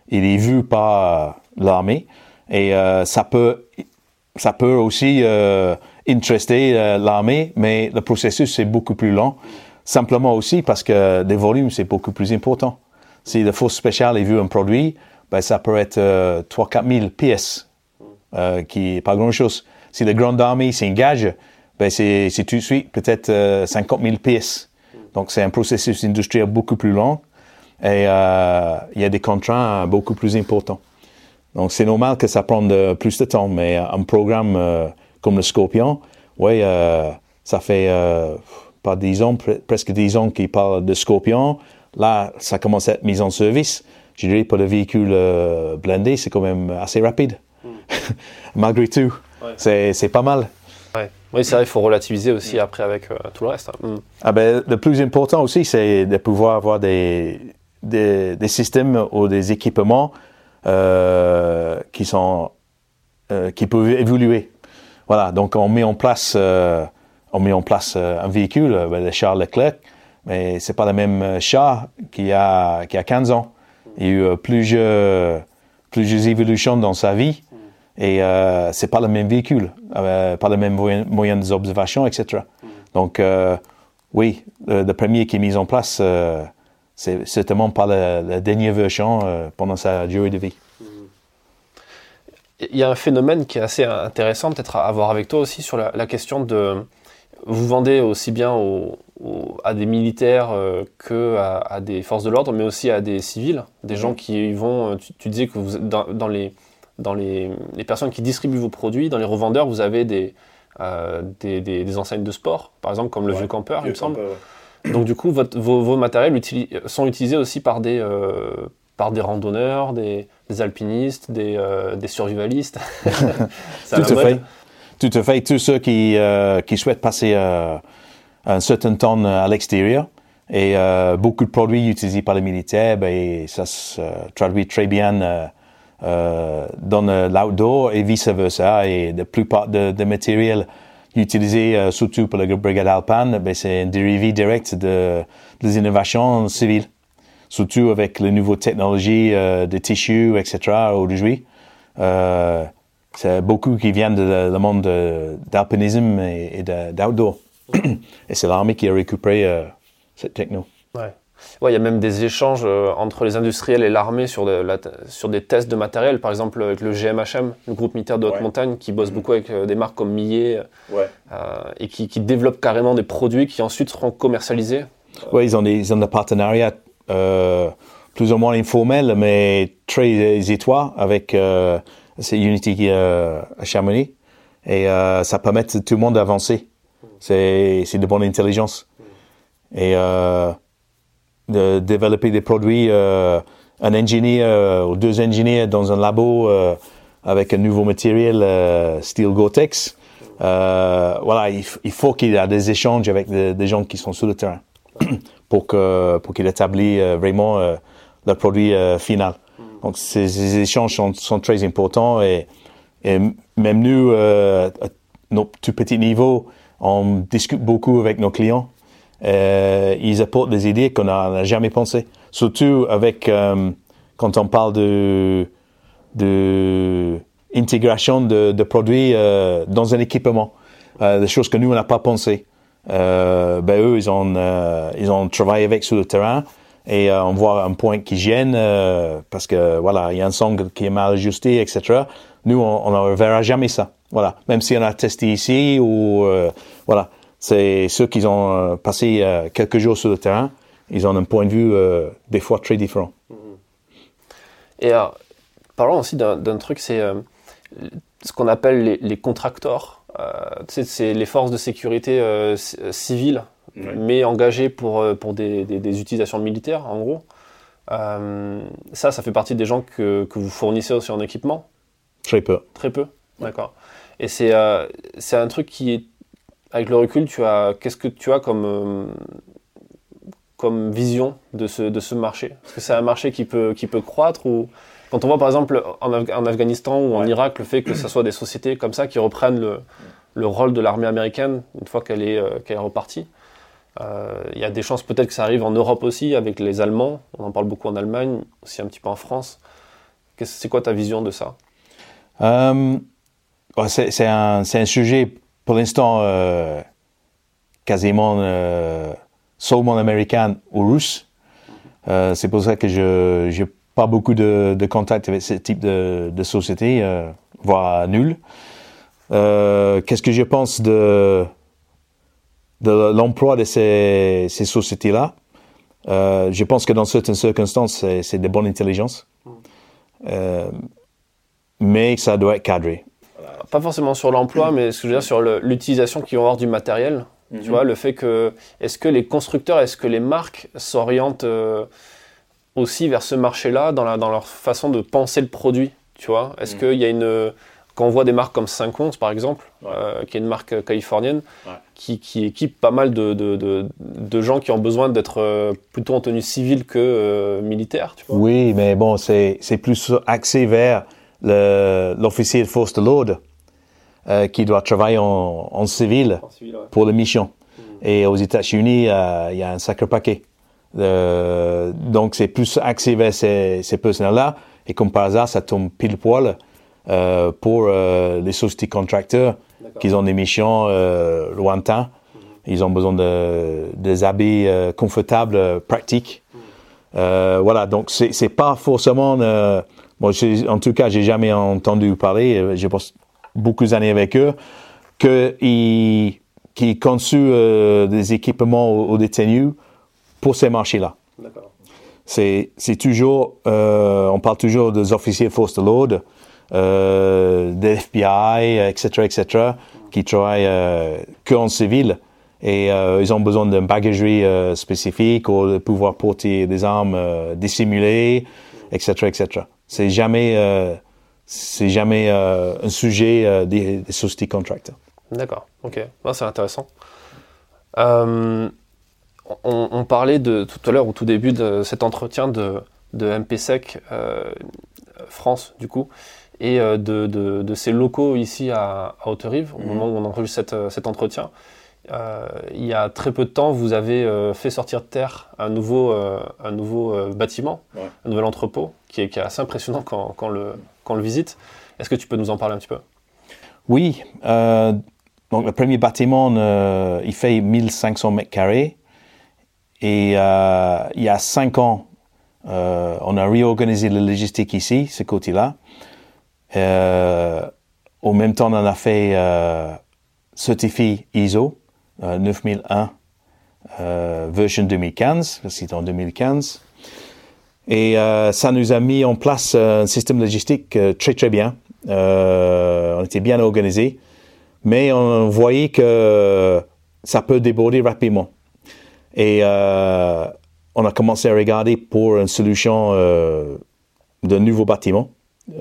il est vu par l'armée, et ça peut, ça peut aussi intéresser l'armée, mais le processus c'est beaucoup plus lent, simplement aussi parce que les volumes c'est beaucoup plus important. Si la force spéciale est vu un produit, ben, ça peut être euh, 3-4 000 pièces euh, qui est pas grand-chose. Si grande armée s'engage, ben c'est, c'est tout de suite peut-être euh, 50 000 pièces. Donc c'est un processus industriel beaucoup plus long et euh, il y a des contraintes beaucoup plus importants. Donc c'est normal que ça prenne plus de temps, mais un programme euh, comme le Scorpion, euh, ça fait euh, pas 10 ans, pre- presque 10 ans qu'il parle de Scorpion. Là, ça commence à être mis en service. Je dirais pour le véhicule euh, blindé, c'est quand même assez rapide. Malgré tout, Ouais. c'est, c'est pas mal. Oui, c'est vrai, il faut relativiser aussi après avec tout le reste. Hein. Mm. Ah ben, le plus important aussi, c'est de pouvoir avoir des, des, des, systèmes ou des équipements qui sont qui peuvent évoluer. Voilà, donc on met en place on met en place un véhicule, ben, le Charles Leclerc, mais c'est pas le même char qu'il y a, qu'il y a 15 ans. Il y a eu plusieurs, plusieurs évolutions dans sa vie et euh, c'est pas le même véhicule, euh, pas le même moyen, d'observation, etc. Donc, euh, oui, le, premier qui est mis en place, euh, c'est certainement pas la, dernière version euh, pendant sa durée de vie. Il y a un phénomène qui est assez intéressant, peut-être à voir avec toi aussi, sur la, la question de. Vous vendez aussi bien aux, à des militaires euh, que à, des forces de l'ordre, mais aussi à des civils, des gens qui vont. Tu, disais que vous, dans, les, dans les, les, personnes qui distribuent vos produits, dans les revendeurs, vous avez des, euh, des, des, enseignes de sport, par exemple, comme le Vieux Campeur, il me semble. Donc, du coup, votre, vos, vos, matériels sont utilisés aussi par des, euh, par des randonneurs, des, alpinistes, des, des survivalistes. Tout à fait. Tout à fait. Tous ceux qui, qui souhaitent passer un certain temps à l'extérieur. Et euh, beaucoup de produits utilisés par les militaires, ben, ça se traduit très bien euh, euh, dans l'outdoor et vice versa. Et la plupart de, de matériel utilisé surtout pour la brigade alpine, ben, c'est un dérivé direct de, des innovations civiles, surtout avec les nouvelles technologies de tissus, etc. aujourd'hui. c'est beaucoup qui viennent du monde d'alpinisme et d'outdoor. Et c'est l'armée qui a récupéré euh, cette techno. Ouais. Ouais, il y a même des échanges euh, entre les industriels et l'armée sur, sur des tests de matériel, par exemple avec le GMHM, le groupe militaire de haute montagne, qui bosse mm. beaucoup avec euh, des marques comme Millet et qui, qui développent carrément des produits qui ensuite seront commercialisés. Oui, ils ont des, ils ont des partenariats plus ou moins informels, mais très étroits avec Unity à Chamonix. Et ça permet à tout le monde d'avancer c'est de bonne intelligence. Et euh, de développer des produits, euh, un ingénieur euh, ou deux ingénieurs dans un labo euh, avec un nouveau matériel euh, style Gore-Tex. voilà, il, faut qu'il y ait des échanges avec des, gens qui sont sur le terrain pour que pour qu'il établisse vraiment le produit final. Donc ces, échanges sont, sont, très importants et, et même nous, à notre tout petit niveau, on discute beaucoup avec nos clients. Euh, ils apportent des idées qu'on n'a jamais pensées. Surtout avec euh, quand on parle de, de intégration de, de produits euh, dans un équipement, euh, des choses que nous on n'a pas pensé. Euh, ben eux ils ont ils ont travaillé avec sur le terrain et on voit un point qui gêne parce que voilà il y a un sangle qui est mal ajusté etc. Nous on ne verra jamais ça. Voilà, même si on a testé ici ou euh, voilà, c'est ceux qui ont euh, passé euh, quelques jours sur le terrain, ils ont un point de vue des fois très différent. Et alors, parlons aussi d'un truc, c'est ce qu'on appelle les, les contractors. c'est les forces de sécurité civiles, mais engagées pour, pour des, des, des, utilisations militaires, en gros. ça, ça fait partie des gens que, que vous fournissez aussi en équipement? Très peu. Très peu, d'accord. Et c'est euh, un truc qui est, avec le recul, tu as, qu'est-ce que tu as comme, euh, comme vision de ce, de ce marché? Est-ce que c'est un marché qui peut, qui peut croître ou quand on voit par exemple en, en Afghanistan ou en Irak le fait que ce soit des sociétés comme ça qui reprennent le, le rôle de l'armée américaine une fois qu'elle est, euh, qu'elle est repartie, il y a des chances peut-être que ça arrive en Europe aussi avec les Allemands. On en parle beaucoup en Allemagne, aussi un petit peu en France. C'est quoi ta vision de ça? C'est un, un, sujet, pour l'instant, euh, quasiment euh, seulement américain ou russe. Euh, c'est pour ça que je n'ai pas beaucoup de, de contact avec ce type de, de société, euh, voire nul. Qu'est-ce que je pense de, de l'emploi de ces, ces sociétés-là? Je pense que dans certaines circonstances, c'est de bonne intelligence. mais ça doit être cadré pas forcément sur l'emploi, mais ce que je veux dire sur l'utilisation qu'ils vont avoir du matériel. Tu mhm. vois, le fait que, est-ce que les constructeurs, est-ce que les marques s'orientent euh, aussi vers ce marché-là dans, la, dans leur façon de penser le produit Tu vois, est-ce mhm. qu'il y a une, quand on voit des marques comme 511 par exemple, qui est une marque californienne, qui, qui, équipe pas mal de, de, de, gens qui ont besoin d'être plutôt en tenue civile que militaire. Tu vois? Oui, mais bon, c'est plus axé vers l'officier de force de l'ordre qui doit travailler en, en civil, pour la mission. Hmm. Et aux États-Unis, il y a un sacré paquet. Euh, donc c'est plus axé vers ces, ces personnels-là. Et comme par hasard, ça tombe pile poil euh, pour euh, les sociétés contracteurs qui ont des missions euh, lointains. Mhm. Ils ont besoin de des habits euh, confortables, pratiques. Mhm. voilà, donc c'est c'est pas forcément. Bon, en tout cas, j'ai jamais entendu parler. J'ai passé beaucoup d'années avec eux que ils qui conçu des équipements aux, aux détenus pour ces marchés-là. C'est, c'est toujours, euh, on parle toujours des officiers force de l'ordre, euh, des FBI, etc., etc., qui travaillent euh, que en civil et euh, ils ont besoin d'une bagagerie euh, spécifique ou de pouvoir porter des armes euh, dissimulées, etc., etc. C'est jamais, euh, c'est jamais un sujet des, des sociétés contracteurs. D'accord, ok, c'est intéressant. Euh, on, parlait de tout à l'heure au tout début de cet entretien de, de MPSEC euh, France du coup et euh, de, de, de, ces locaux ici à, à Haute-Rive au mhm. moment où on enregistre cet, euh, cet entretien. Il y a très peu de temps, vous avez fait sortir de terre un nouveau, un nouveau bâtiment, un nouvel entrepôt, qui est, qui est assez impressionnant quand, quand, le, quand on le visite. Est-ce que tu peux nous en parler un petit peu? Oui. donc le premier bâtiment, il fait 1500 mètres carrés. Et euh, il y a cinq ans, euh, on a réorganisé la logistique ici, ce côté-là. Euh, au même temps, on a fait euh, certifié ISO 9001 version 2015, c'est en 2015. Et ça nous a mis en place un système logistique très très bien. on était bien organisé, mais on voyait que ça peut déborder rapidement. Et euh, on a commencé à regarder pour une solution euh, de nouveau bâtiment,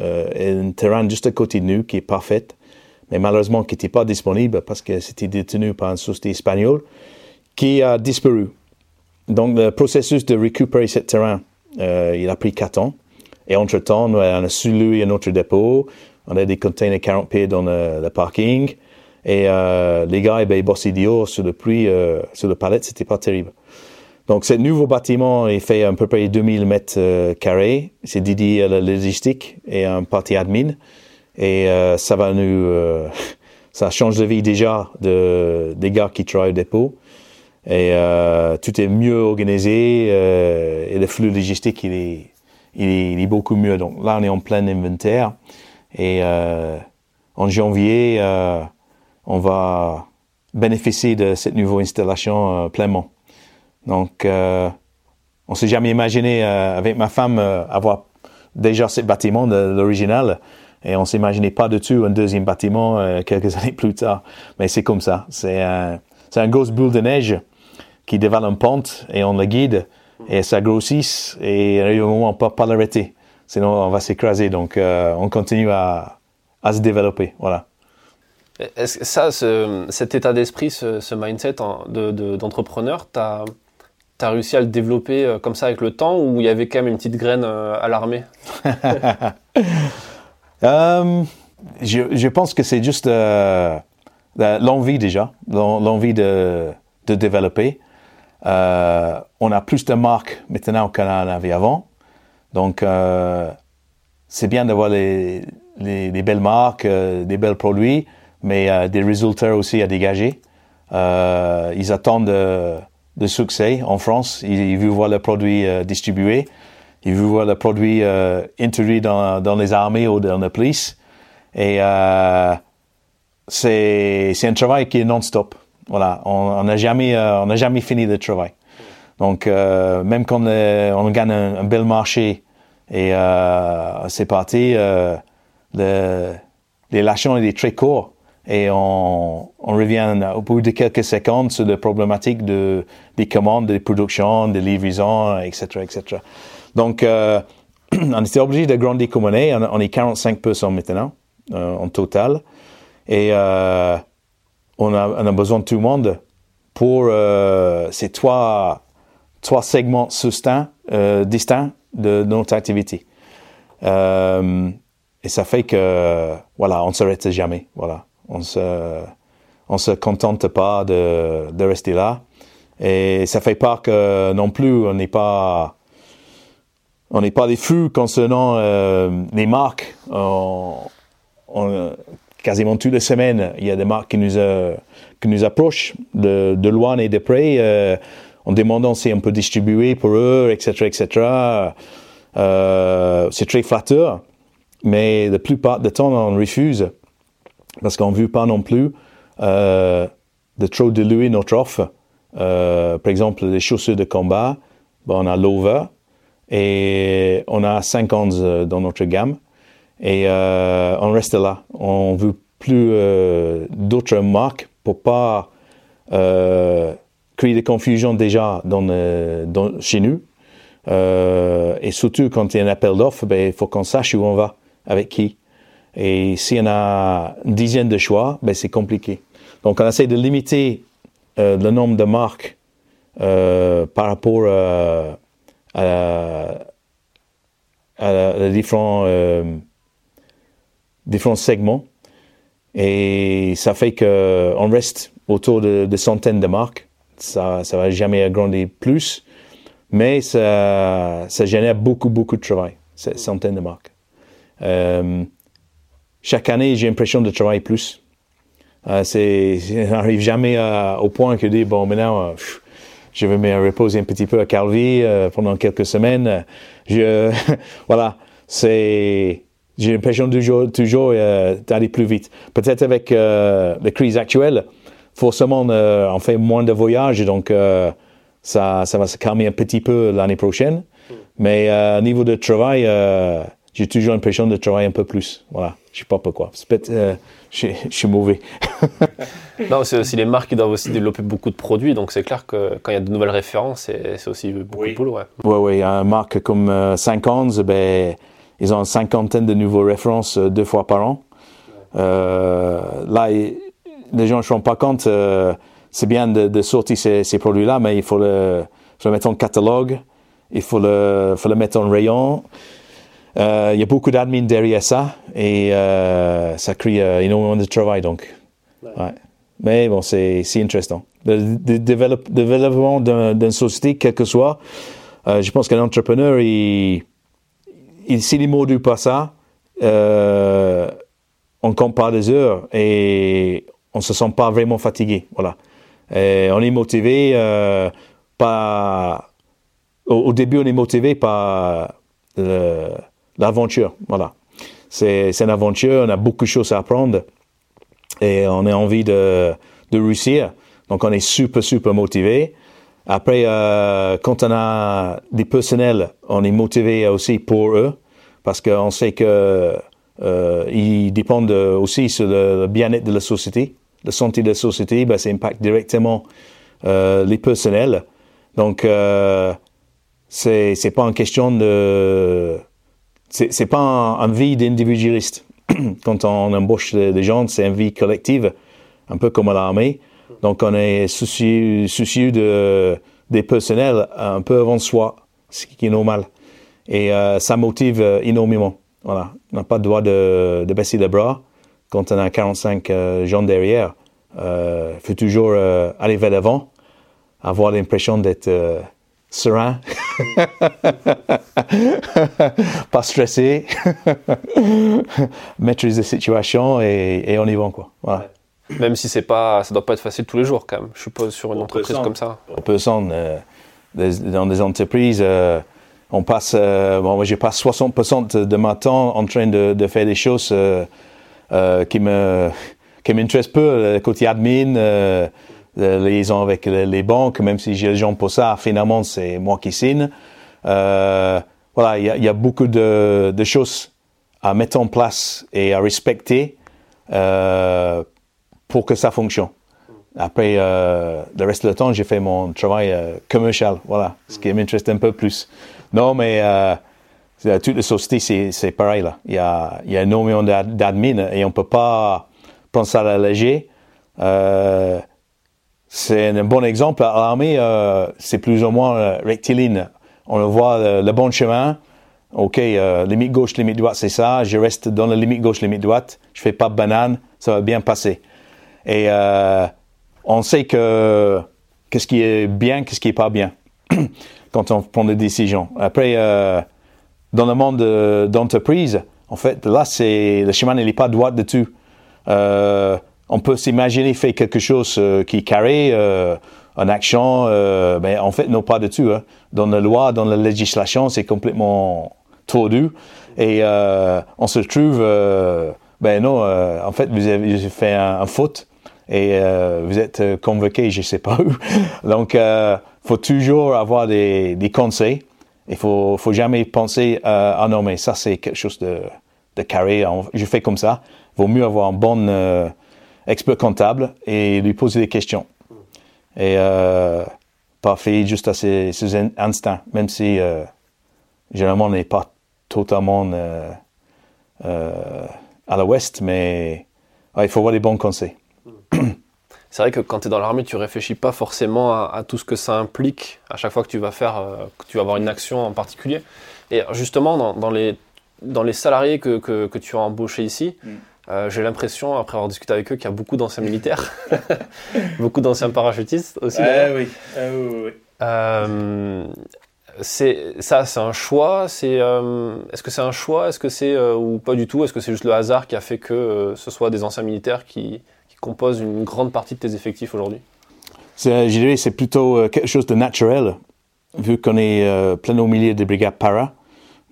euh, un terrain juste à côté de nous qui est parfaite, mais malheureusement qui n'était pas disponible parce que c'était détenu par une société espagnole qui a disparu. Donc le processus de récupérer ce terrain, euh, il a pris quatre ans. Et entre-temps, on a sous-loué un autre dépôt. On a des containers 40 pieds dans le, parking. Et euh, les gars, eh ben, ils bossaient dehors sur le pluie, euh, sur le palette, c'était pas terrible. Donc, ce nouveau bâtiment, il fait à peu près 2000 mètres carrés. C'est dédié à la logistique et à un partie admin. Et euh, ça va nous, euh, ça change de vie déjà de, des gars qui travaillent au dépôt. Et euh, tout est mieux organisé et le flux logistique, il est, il est, il est, beaucoup mieux. Donc là, on est en plein inventaire. Et en janvier, on va bénéficier de cette nouvelle installation euh, pleinement. Donc, euh, on s'est jamais imaginé euh, avec ma femme avoir déjà ce bâtiment de l'original et on s'imaginait pas du tout un deuxième bâtiment quelques années plus tard. Mais c'est comme ça. C'est un, grosse boule de neige qui dévale une pente et on le guide et ça grossit et à un moment on peut pas l'arrêter. Sinon on va s'écraser. Donc on continue à, à se développer. Voilà. Est-ce que ça, cet état d'esprit, ce, mindset d'entrepreneur, tu as, réussi à le développer euh, comme ça avec le temps ou il y avait quand même une petite graine euh, à l'armée? euh, je, pense que c'est juste l'envie déjà, l'envie de, développer. on a plus de marques maintenant qu'on en avait avant. Donc, c'est bien d'avoir les, les, belles marques, des belles produits mais euh, des résultats aussi à dégager. Euh, ils attendent de, de, succès en France. Ils, veulent voir le produit euh, distribué. Ils veulent voir le produit euh, introduit dans, dans, les armées ou dans la police. Et euh, c'est un travail qui est non-stop. Voilà, on n'a jamais, on n'a jamais fini le travail. Donc, même quand on, on gagne un, bel marché et c'est parti, le, les lâchons est très court et on, on, revient au bout de quelques secondes sur les problématiques de, des commandes, des productions, des livraisons, etc., etc. Donc, euh, on était obligé de grandir comme on est. On, est 45 maintenant. en total. Et on a, on, a, besoin de tout le monde pour ces trois, trois segments distincts de, de, notre activité. et ça fait que, voilà, on ne s'arrête jamais. Voilà. On se, on se contente pas de, de rester là. Et ça fait pas que non plus on n'est pas on n'est pas des fous concernant euh, les marques. On, on, quasiment toutes les semaines, il y a des marques qui nous, euh, qui nous approchent de, de loin et de près euh, en demandant si on peut distribuer pour eux, etc., etc. Euh, c'est très flatteur, mais la plupart du temps, on refuse parce qu'on ne veut pas non plus euh, de trop diluer notre offre. Euh, par exemple, les chaussures de combat, ben, on a l'over et on a 50 euh, dans notre gamme et euh, on reste là. On veut plus euh, d'autres marques pour pas euh, créer des confusions déjà dans, dans chez nous. et surtout quand il y a un appel d'offres, ben, il faut qu'on sache où on va, avec qui. Et s'il y en a une dizaine de choix, ben, c'est compliqué. Donc on essaie de limiter euh, le nombre de marques euh, par rapport à, à, différents, euh, différents segments. Et ça fait qu'on reste autour de, de, centaines de marques. Ça ne va jamais agrandir plus, mais ça, génère beaucoup, beaucoup de travail, ces centaines de marques. Euh, chaque année, j'ai l'impression de travailler plus. Euh, c'est, n'arrive jamais au point que dit bon maintenant euh, je vais me reposer un petit peu à Calvi euh, pendant quelques semaines. Je voilà, c'est j'ai l'impression toujours toujours euh, d'aller plus vite. Peut-être avec euh, la crise actuelle, forcément on fait moins de voyages donc ça ça va se calmer un petit peu l'année prochaine. Mais au niveau de travail, j'ai toujours l'impression de travailler un peu plus. Voilà, je sais pas pourquoi. Peut-être je, suis mauvais. non, c'est aussi les marques qui doivent aussi développer beaucoup de produits, donc c'est clair que quand il y a de nouvelles références, c'est aussi beaucoup de boulot. Ouais, oui, oui. Une marque comme euh, 50, ben, ils ont une cinquantaine de nouvelles références euh, deux fois par an. Euh, là, les gens ne se rendent pas compte, euh, c'est bien de, de, sortir ces, ces produits-là, mais il faut le, faut le mettre en catalogue, il faut le, faut le mettre en rayon. Euh, il y a beaucoup d'admin derrière ça et euh, ça crée euh, énormément de travail donc. Ouais. Ouais. Mais bon, c'est intéressant. Le, le développe, développement d'une société, quel que soit, euh, je pense qu'un entrepreneur, il, il, s'il ne module pas ça, euh, on compte pas des heures et on se sent pas vraiment fatigué. Voilà. Et on est motivé, euh, pas. Au, au, début, on est motivé par l'aventure. Voilà. C'est une aventure, on a beaucoup de choses à apprendre et on a envie de, de réussir. Donc on est super, super motivé. Après, euh, quand on a des personnels, on est motivé aussi pour eux parce qu'on sait que euh, dépendent aussi sur le, bien-être de la société. La santé de la société, ben, ça impacte directement euh, les personnels. Donc, euh, c'est c'est pas une question de c'est pas un, un vie d'individualiste. Quand on embauche des gens, c'est une vie collective, un peu comme à l'armée. Donc on est soucieux, de, des personnels un peu avant soi, ce qui est normal. Et euh, ça motive énormément. Voilà. On n'a pas le droit de, baisser les bras quand on a 45 euh, gens derrière. Il euh, faut toujours euh, aller vers l'avant, avoir l'impression d'être euh, serein, pas stressé, maîtriser la situation et, et, on y va quoi. Voilà. Même si c'est pas, ça doit pas être facile tous les jours quand même. Je suppose sur une on entreprise comme ça. On peut s'en euh, dans des entreprises. Euh, on passe, euh, bon, moi je passe 60% de mon temps en train de, de faire des choses euh, euh, qui me qui m'intéressent peu, le côté admin, euh, liaison avec les banques, même si j'ai les gens pour ça, finalement c'est moi qui signe. Euh, voilà, il y a, y a, beaucoup de, de, choses à mettre en place et à respecter euh, pour que ça fonctionne. Après, euh, le reste du temps, j'ai fait mon travail commercial, voilà, ce qui m'intéresse un peu plus. Non, mais Toutes les sociétés, c'est pareil. Là. Il, y a, y a énormément d'admin et on peut pas prendre ça à la léger. Euh, c'est un bon exemple. L'armée, euh, c'est plus ou moins euh, rectiligne. On voit le, le bon chemin. OK, euh, limite gauche, limite droite, c'est ça. Je reste dans la limite gauche, limite droite. Je fais pas banane. Ça va bien passer. Et euh, on sait que qu'est-ce qui est bien, qu'est-ce qui est pas bien quand on prend des décisions. Après, euh, dans le monde d'entreprise, en fait, là, c'est le chemin n'est pas droit de tout. On peut s'imaginer faire quelque chose euh, qui est carré, euh, en action, euh, mais en fait, non pas de tout. Hein. Dans la loi, dans la législation, c'est complètement tordu. Et euh, on se trouve, euh, ben non, en fait, vous avez fait un, un faute et vous êtes convoqué, je sais pas où. Donc, faut toujours avoir des, des conseils. Il faut, faut jamais penser ah non mais ça c'est quelque chose de, de carré. Je fais comme ça. Vaut mieux avoir un bon expert comptable et lui poser des questions. Et euh, pas faire juste à ses, ses instincts, même si euh, généralement on n'est pas totalement euh, euh, à l'ouest, mais ouais, il faut avoir des bons conseils. C'est vrai que quand tu es dans l'armée, tu réfléchis pas forcément à, à, tout ce que ça implique à chaque fois que tu vas faire, euh, que tu vas avoir une action en particulier. Et justement, dans, dans les, dans les salariés que, que, que tu as embauchés ici, mm. Euh, j'ai l'impression, après avoir discuté avec eux, qu'il y a beaucoup d'anciens militaires, beaucoup d'anciens parachutistes aussi. Euh, oui. oui, oui. Euh, c'est ça, c'est un choix. C'est euh, est-ce que c'est un choix, est-ce que c'est euh, ou pas du tout? Est-ce que c'est juste le hasard qui a fait que euh, ce soit des anciens militaires qui, qui, composent une grande partie de tes effectifs aujourd'hui? Je dirais c'est plutôt euh, quelque chose de naturel, vu qu'on est euh, plein au milieu des brigades para.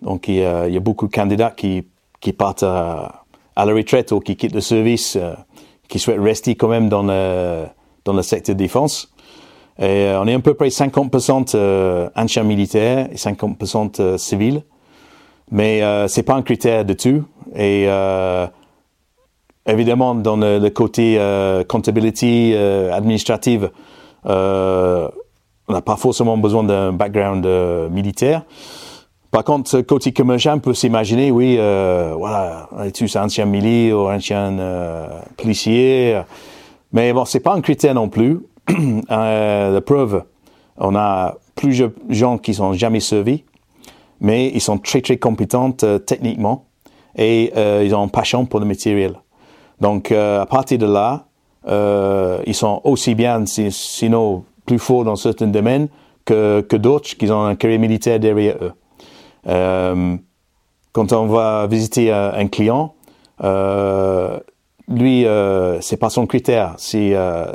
Donc il y a, il y a beaucoup de candidats qui, qui partent à, à, la retraite ou qui quittent le service, euh, qui souhaitent rester quand même dans le, dans le secteur défense. Euh, on est à peu près 50% euh, anciens militaires et 50% euh, civils. Mais euh, c'est pas un critère de tout. Et euh, évidemment, dans le, le côté euh, comptabilité euh, administrative, euh, on n'a pas forcément besoin d'un background euh, militaire. Par contre, côté commercial, on peut s'imaginer, oui, euh, voilà, on est tous anciens militaires ou anciens euh, policiers. Mais bon, c'est pas un critère non plus. euh, la preuve, on a plusieurs gens qui sont jamais servis, mais ils sont très très compétents euh, techniquement et euh, ils ont une passion pour le matériel. Donc à partir de là, ils sont aussi bien, sinon plus forts dans certains domaines que, que d'autres qui ont un carrière militaire derrière eux. Euh, quand on va visiter un, un client, euh, lui, euh, c'est pas son critère. Si euh,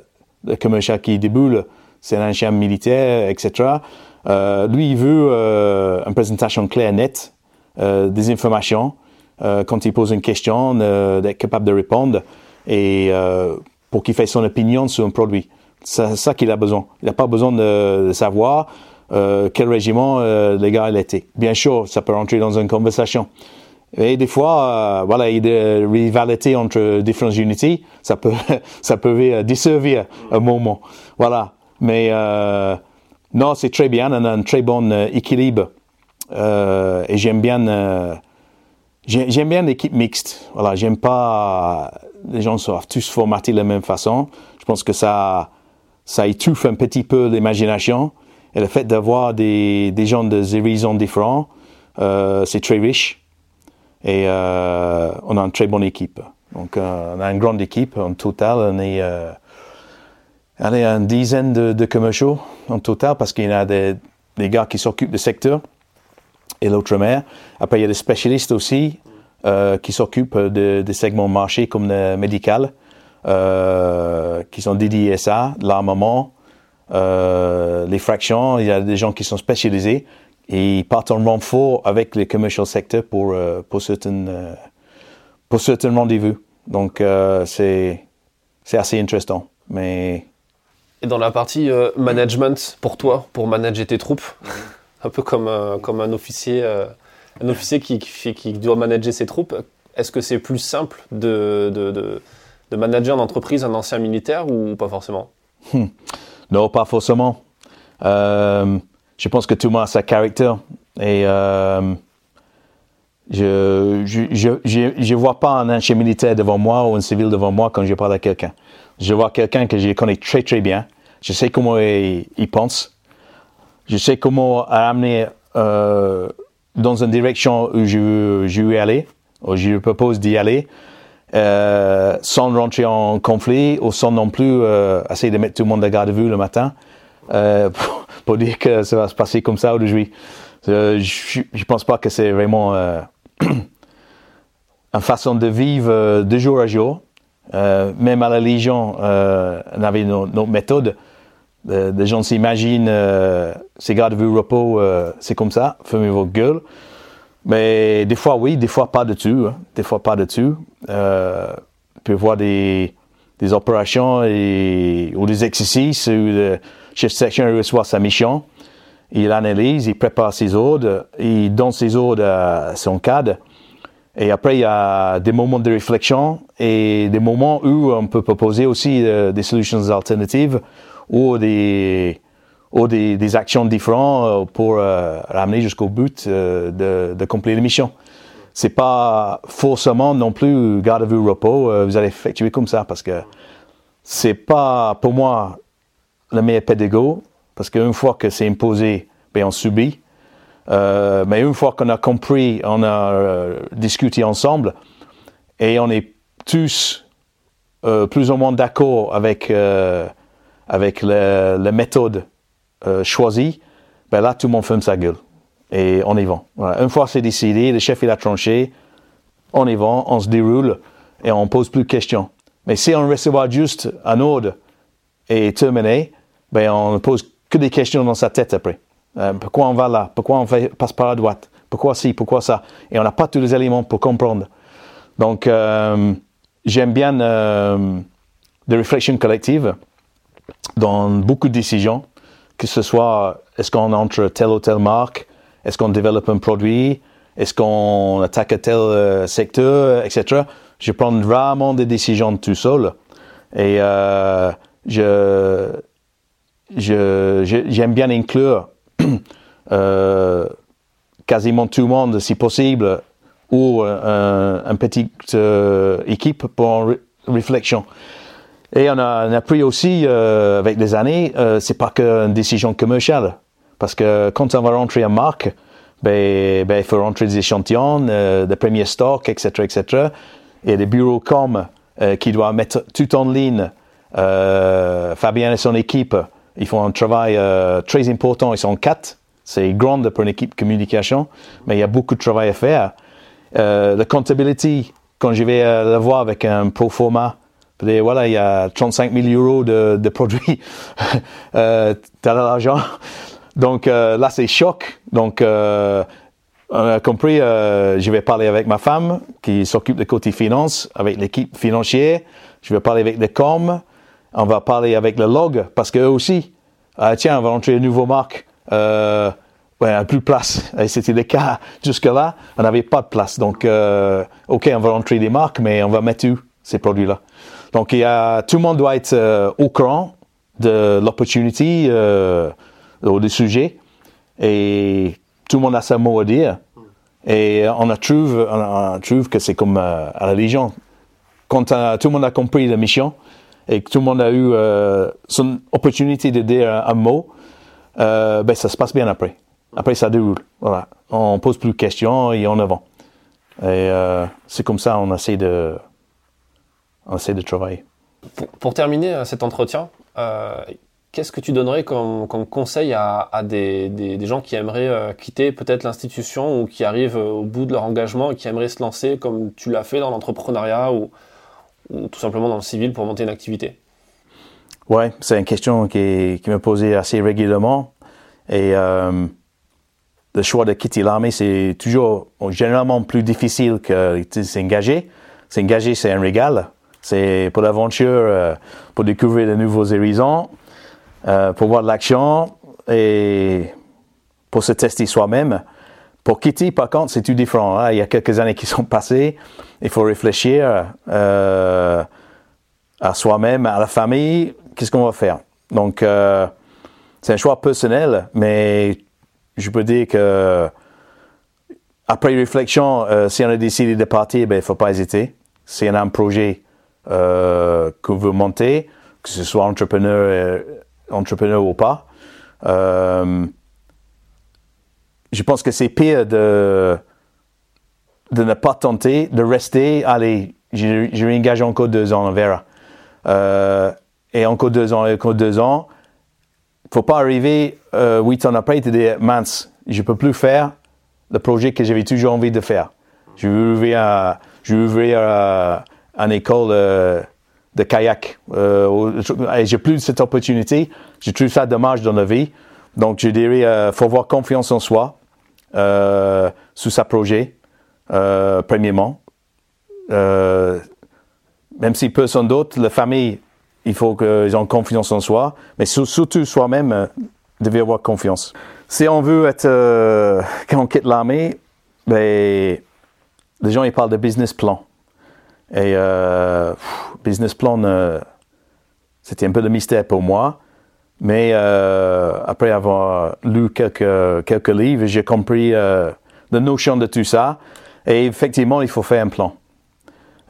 le commercial qui déboule, c'est un ancien militaire, etc. Euh, lui, il veut euh, une présentation claire, nette, euh, des informations. Euh, quand il pose une question, euh, d'être capable de répondre et euh, pour qu'il fasse son opinion sur un produit. C'est ça qu'il a besoin. Il n'a pas besoin de savoir euh, quel régiment euh, les gars était. Bien sûr, ça peut rentrer dans une conversation. Et des fois, euh, voilà, il y a des rivalités entre différentes unités. Ça peut, ça peut desservir un moment. Voilà. Mais euh, non, c'est très bien. On a un très bon euh, équilibre. Euh, et j'aime bien, euh, j'aime bien l'équipe mixte. Voilà, j'aime pas les gens sont tous formatés de la même façon. Je pense que ça, ça étouffe un petit peu l'imagination. Et le fait d'avoir des, des gens de horizons différents, euh, c'est très riche. Et euh, on a une très bonne équipe. Donc, euh, on a une grande équipe. En total, on est, on est une dizaine de, de commerciaux en total parce qu'il y a des, des gars qui s'occupent du secteur et l'outre-mer. Après, il y a des spécialistes aussi qui s'occupent de, des segments marché comme le médical, qui sont dédiés à ça, l'armement, les fractions. Il y a des gens qui sont spécialisés et ils partent en renfort avec les commercial secteurs pour, euh, pour certains, euh, pour certains rendez-vous. Donc, euh, c'est, c'est assez intéressant. Mais... Et dans la partie euh, management, pour toi, pour manager tes troupes, un peu comme, euh, comme un officier, euh, un officier qui, qui, qui, doit manager ses troupes, est-ce que c'est plus simple de, de, de, de manager en entreprise un ancien militaire ou pas forcément? Hmm. Non, pas forcément. Euh, je pense que tout le monde a sa caractère. Et euh, Je je, vois pas un ancien militaire devant moi ou un civil devant moi quand je parle à quelqu'un. Je vois quelqu'un que je connais très très bien. Je sais comment il, pense. Je sais comment amener euh, dans une direction où je, je veux aller, ou je propose d'y aller, euh, sans rentrer en conflit ou sans non plus euh, essayer de mettre tout le monde à garde vue le matin euh, pour, dire que ça va se passer comme ça aujourd'hui. Je ne pense pas que c'est vraiment une façon de vivre de jour à jour. même à la Légion, on avait notre méthode. Les gens s'imaginent, ces gardes vue repos, c'est comme ça, fermez vos gueules. Mais des fois oui, des fois pas de tout. Hein. Des fois pas de tout. Euh, on peut voir des, des opérations ou des exercices où le chef de section reçoit sa mission il analyse, il prépare ses ordres, il donne ses ordres à son cadre. Et après, il y a des moments de réflexion et des moments où on peut proposer aussi euh, des solutions alternatives ou des, ou des, actions différentes euh, pour euh, ramener jusqu'au but de, de compléter la mission. C'est pas forcément non plus garde à vue repos, vous allez effectuer comme ça parce que c'est pas pour moi le meilleur pédago parce qu'une fois que c'est imposé, ben on subit. Euh, mais une fois qu'on a compris, on a euh, discuté ensemble, et on est tous euh, plus ou moins d'accord avec euh, avec la méthode euh, choisie, ben là tout le monde ferme sa gueule et on y va. Une fois c'est décidé, le chef il a tranché, on y va, on se déroule et on pose plus de questions. Mais si on reçoit juste un ordre et terminé, ben on ne pose que des questions dans sa tête après. Euh, pourquoi on va là? Pourquoi on passe par la droite? Pourquoi ci? Pourquoi ça? Et on n'a pas tous les éléments pour comprendre. Donc, euh, j'aime bien euh, des réflexions collectives dans beaucoup de décisions, que ce soit est-ce qu'on entre telle ou telle marque, est-ce qu'on développe un produit, est-ce qu'on attaque tel euh, secteur, etc. Je prends vraiment des décisions tout seul. Et euh, je j'aime bien inclure euh, quasiment tout le monde, si possible, ou une petite équipe pour réflexion. Et on a, on a pris aussi, euh, avec les années, euh, c'est pas qu'une décision commerciale. Parce que quand on va rentrer en marque, ben, ben, il faut rentrer des échantillons, euh, des premiers stocks, etc., etc. Et des bureaux com qui doivent mettre tout en ligne. Fabien et son équipe, ils font un travail euh, très important. Ils sont quatre. C'est grand pour une équipe communication, mais il y a beaucoup de travail à faire. Euh, la comptability, quand je vais euh, le voir avec un pro voilà, il y a 35 000 euros de, produits. euh, T'as de l'argent. Donc euh, là, c'est choc. Donc, euh, on a compris, euh, je vais parler avec ma femme qui s'occupe de côté finance, avec l'équipe financière. Je vais parler avec les coms on va parler avec le log parce qu'eux aussi, ah, tiens, on va rentrer une nouvelle marque. Euh, ouais, plus de place. Et c'était le cas jusque-là, on n'avait pas de place. Donc, OK, on va rentrer des marques, mais on va mettre où ces produits-là? Donc, il y a, tout le monde doit être euh, au courant de l'opportunité, euh, ou du sujet. Et tout le monde a sa mot à dire. Et on trouve, on, on trouve que c'est comme euh, à la Légion. Quand euh, tout le monde a compris la mission, et que tout le monde a eu euh, son opportunité de dire un, un mot, euh, ben ça se passe bien après. Après, ça déroule. Voilà. On pose plus de questions et on avance. Et euh, c'est comme ça on essaie de, on essaie de travailler. Pour, pour terminer euh, cet entretien, euh, qu'est-ce que tu donnerais comme, comme conseil à, à des, des, des, gens qui aimeraient euh, quitter peut-être l'institution ou qui arrivent au bout de leur engagement et qui aimeraient se lancer comme tu l'as fait dans l'entrepreneuriat ou, ou tout simplement dans le civil pour monter une activité? Ouais, c'est une question qui, qui me posée assez régulièrement. Et euh, le choix de quitter l'armée, c'est toujours généralement plus difficile que s'engager. S'engager, c'est un régal. C'est pour l'aventure, euh, pour découvrir de nouveaux horizons, euh, pour voir de l'action et pour se tester soi-même. Pour quitter, par contre, c'est tout différent. Hein. Il y a quelques années qui sont passées. Il faut réfléchir euh, à soi-même, à la famille. Qu'est-ce qu'on va faire? Donc, c'est un choix personnel, mais je peux dire que après réflexion, si on a décidé de partir, il ben, ne faut pas hésiter. Si on a un projet euh, qu'on veut monter, que ce soit entrepreneur, entrepreneur ou pas, je pense que c'est pire de, de ne pas tenter, de rester, allez, je réengage encore deux ans, on verra. et encore deux ans, encore deux ans. Il ne faut pas arriver huit ans après et te dire, mince, je ne peux plus faire le projet que j'avais toujours envie de faire. Je veux ouvrir, je veux ouvrir euh, une école euh, de kayak. Euh, j'ai plus cette opportunité. Je trouve ça dommage dans la vie. Donc, je dirais, euh, faut avoir confiance en soi euh, sous sa projet, premièrement. même si personne d'autre, la famille, il faut qu'ils aient confiance en soi, mais surtout soi-même, devait avoir confiance. Si on veut être, euh, quand on quitte l'armée, ben, les gens ils parlent de business plan. Et euh, business plan, euh, c'était un peu de mystère pour moi. Mais euh, après avoir lu quelques, quelques livres, j'ai compris la notion de tout ça. Et effectivement, il faut faire un plan.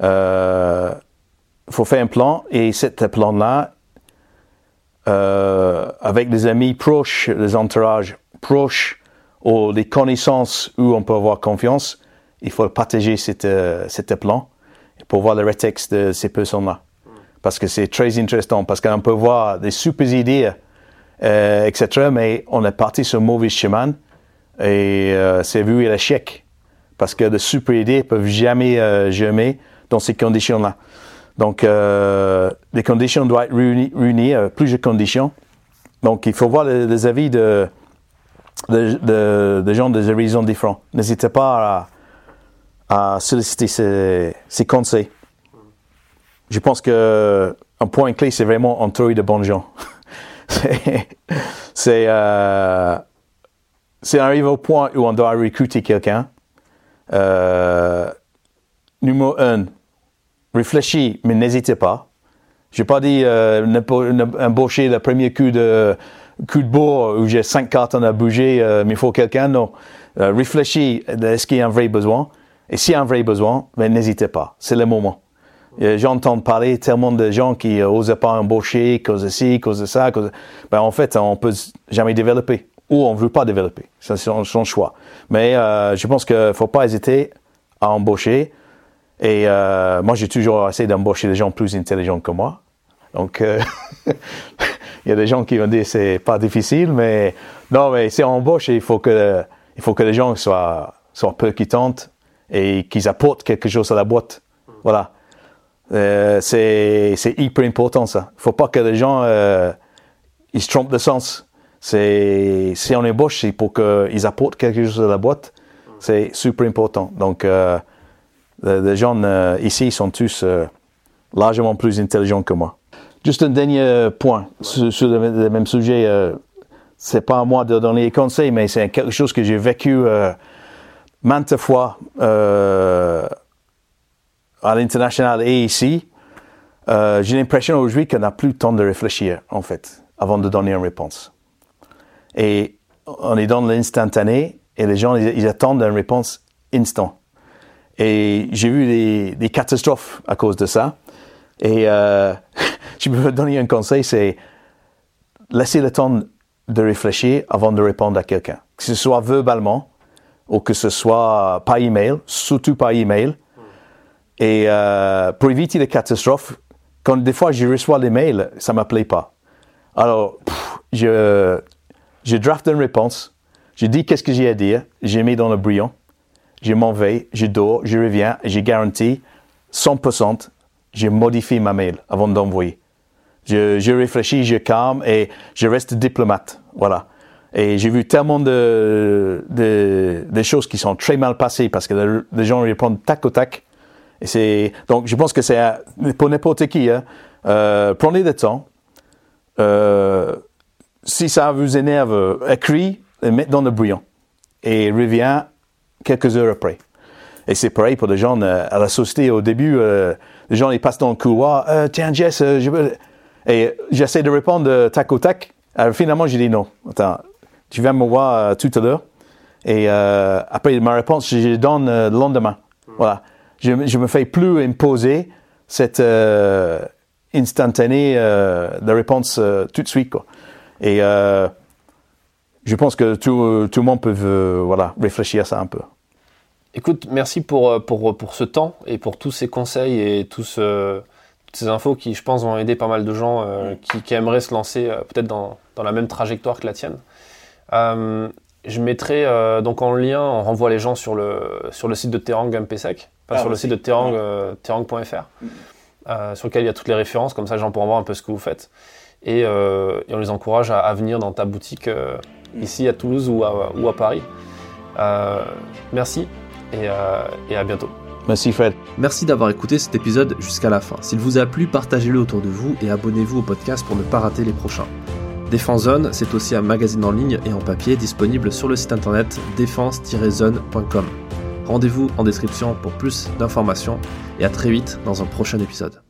Il faut faire un plan et ce plan-là, euh, avec des amis proches, des entourages proches ou des connaissances où on peut avoir confiance, il faut partager cet, euh, plan pour voir le rétexte de ces personnes-là. Parce que c'est très intéressant, parce qu'on peut voir des super idées, euh, etc., mais on est parti sur un mauvais chemin et euh, c'est vu l'échec. Parce que de super idées peuvent jamais euh, germer dans ces conditions-là. Donc, euh, les conditions doivent être réunies, plusieurs conditions. Donc, il faut voir les, avis de, de, de, gens des horizons différents. N'hésitez pas à, à solliciter ces, ces, conseils. Je pense que un point clé, c'est vraiment entourer de bons gens. c'est euh, arrivé au point où on doit recruter quelqu'un. Euh, numéro un, réfléchis, mais n'hésitez pas. Je n'ai pas dit euh, embaucher le premier coup de coup de bourre où j'ai cinq cartons à bouger, euh, mais il faut quelqu'un. Non. Réfléchis, est-ce qu'il y a un vrai besoin? Et s'il y a un vrai besoin, ben, n'hésitez pas. C'est le moment. J'entends parler tellement de gens qui n'osent pas embaucher, cause de ci, cause de ça. Cause Ben, en fait, on peut jamais développer. Ou on ne veut pas développer. C'est son, choix. Mais euh, je pense qu'il ne faut pas hésiter à embaucher. Et euh, moi, j'ai toujours essayé d'embaucher des gens plus intelligents que moi. Donc, euh, il y a des gens qui vont dire c'est pas difficile, mais non, mais si on embauche, il faut que il faut que les gens soient soient percutants et qu'ils apportent quelque chose à la boîte. Voilà. Euh, c'est c'est hyper important ça. Il faut pas que les gens euh, ils se trompent de sens. C'est si on embauche, c'est pour qu'ils apportent quelque chose à la boîte. C'est super important. Donc euh, les gens ici sont tous largement plus intelligents que moi. Juste un dernier point sur, le, même sujet. C'est pas à moi de donner des conseils, mais c'est quelque chose que j'ai vécu maintes fois à l'international et ici. j'ai l'impression aujourd'hui qu'on n'a plus le temps de réfléchir, en fait, avant de donner une réponse. Et on est dans l'instantané et les gens, ils, attendent une réponse instant. Et j'ai vu des, catastrophes à cause de ça. Et euh, je peux donner un conseil, c'est laisser le temps de réfléchir avant de répondre à quelqu'un. Que ce soit verbalement ou que ce soit par email, surtout par email. Et euh, pour éviter les catastrophes, quand des fois je reçois les mails, ça ne me plaît pas. Alors, je, je draft une réponse, je dis qu'est-ce que j'ai à dire, j'ai mis dans le brouillon je m'en vais, je dors, je reviens, j'ai garanti 100%, je modifie ma mail avant d'envoyer. Je, je, réfléchis, je calme et je reste diplomate. Voilà. Et j'ai vu tellement de, de, de, choses qui sont très mal passées parce que les gens répondent tac au tac. Et c'est, donc je pense que c'est pour n'importe qui. Hein, euh, prenez le temps. Euh, si ça vous énerve, écris et mettez dans le brouillon. Et reviens quelques heures après. Et c'est pareil pour les gens euh, à la société. Au début, euh, les gens ils passent dans le couloir. Euh, Tiens, Jess, je veux... Et j'essaie de répondre tac au tac. Alors, finalement, j'ai dit non. Attends, tu viens me voir tout à l'heure Et euh, après ma réponse, je donne euh, le lendemain. Voilà. Je, je me fais plus imposer cette euh, instantanée euh, de réponse euh, tout de suite. Quoi. Et euh, je pense que tout, tout le monde peut euh, voilà, réfléchir à ça un peu. Écoute, merci pour, euh, pour, pour ce temps et pour tous ces conseils et tout ce, toutes ces infos qui, je pense, vont aider pas mal de gens euh, qui, qui aimeraient se lancer euh, peut-être dans, dans la même trajectoire que la tienne. Euh, je mettrai euh, donc en lien, on renvoie les gens sur le, sur le site de Terang MPSec, enfin Ah, sur le aussi. site de Terang, euh, terang.fr, euh, sur lequel il y a toutes les références, comme ça les gens pourront voir un peu ce que vous faites. Et, euh, et on les encourage à, à venir dans ta boutique euh, ici à Toulouse ou à, ou à Paris. Euh, merci et, euh, et à bientôt. Merci Fred. Merci d'avoir écouté cet épisode jusqu'à la fin. S'il vous a plu, partagez-le autour de vous et abonnez-vous au podcast pour ne pas rater les prochains. Défense Zone, c'est aussi un magazine en ligne et en papier disponible sur le site internet défense-zone.com. Rendez-vous en description pour plus d'informations et à très vite dans un prochain épisode.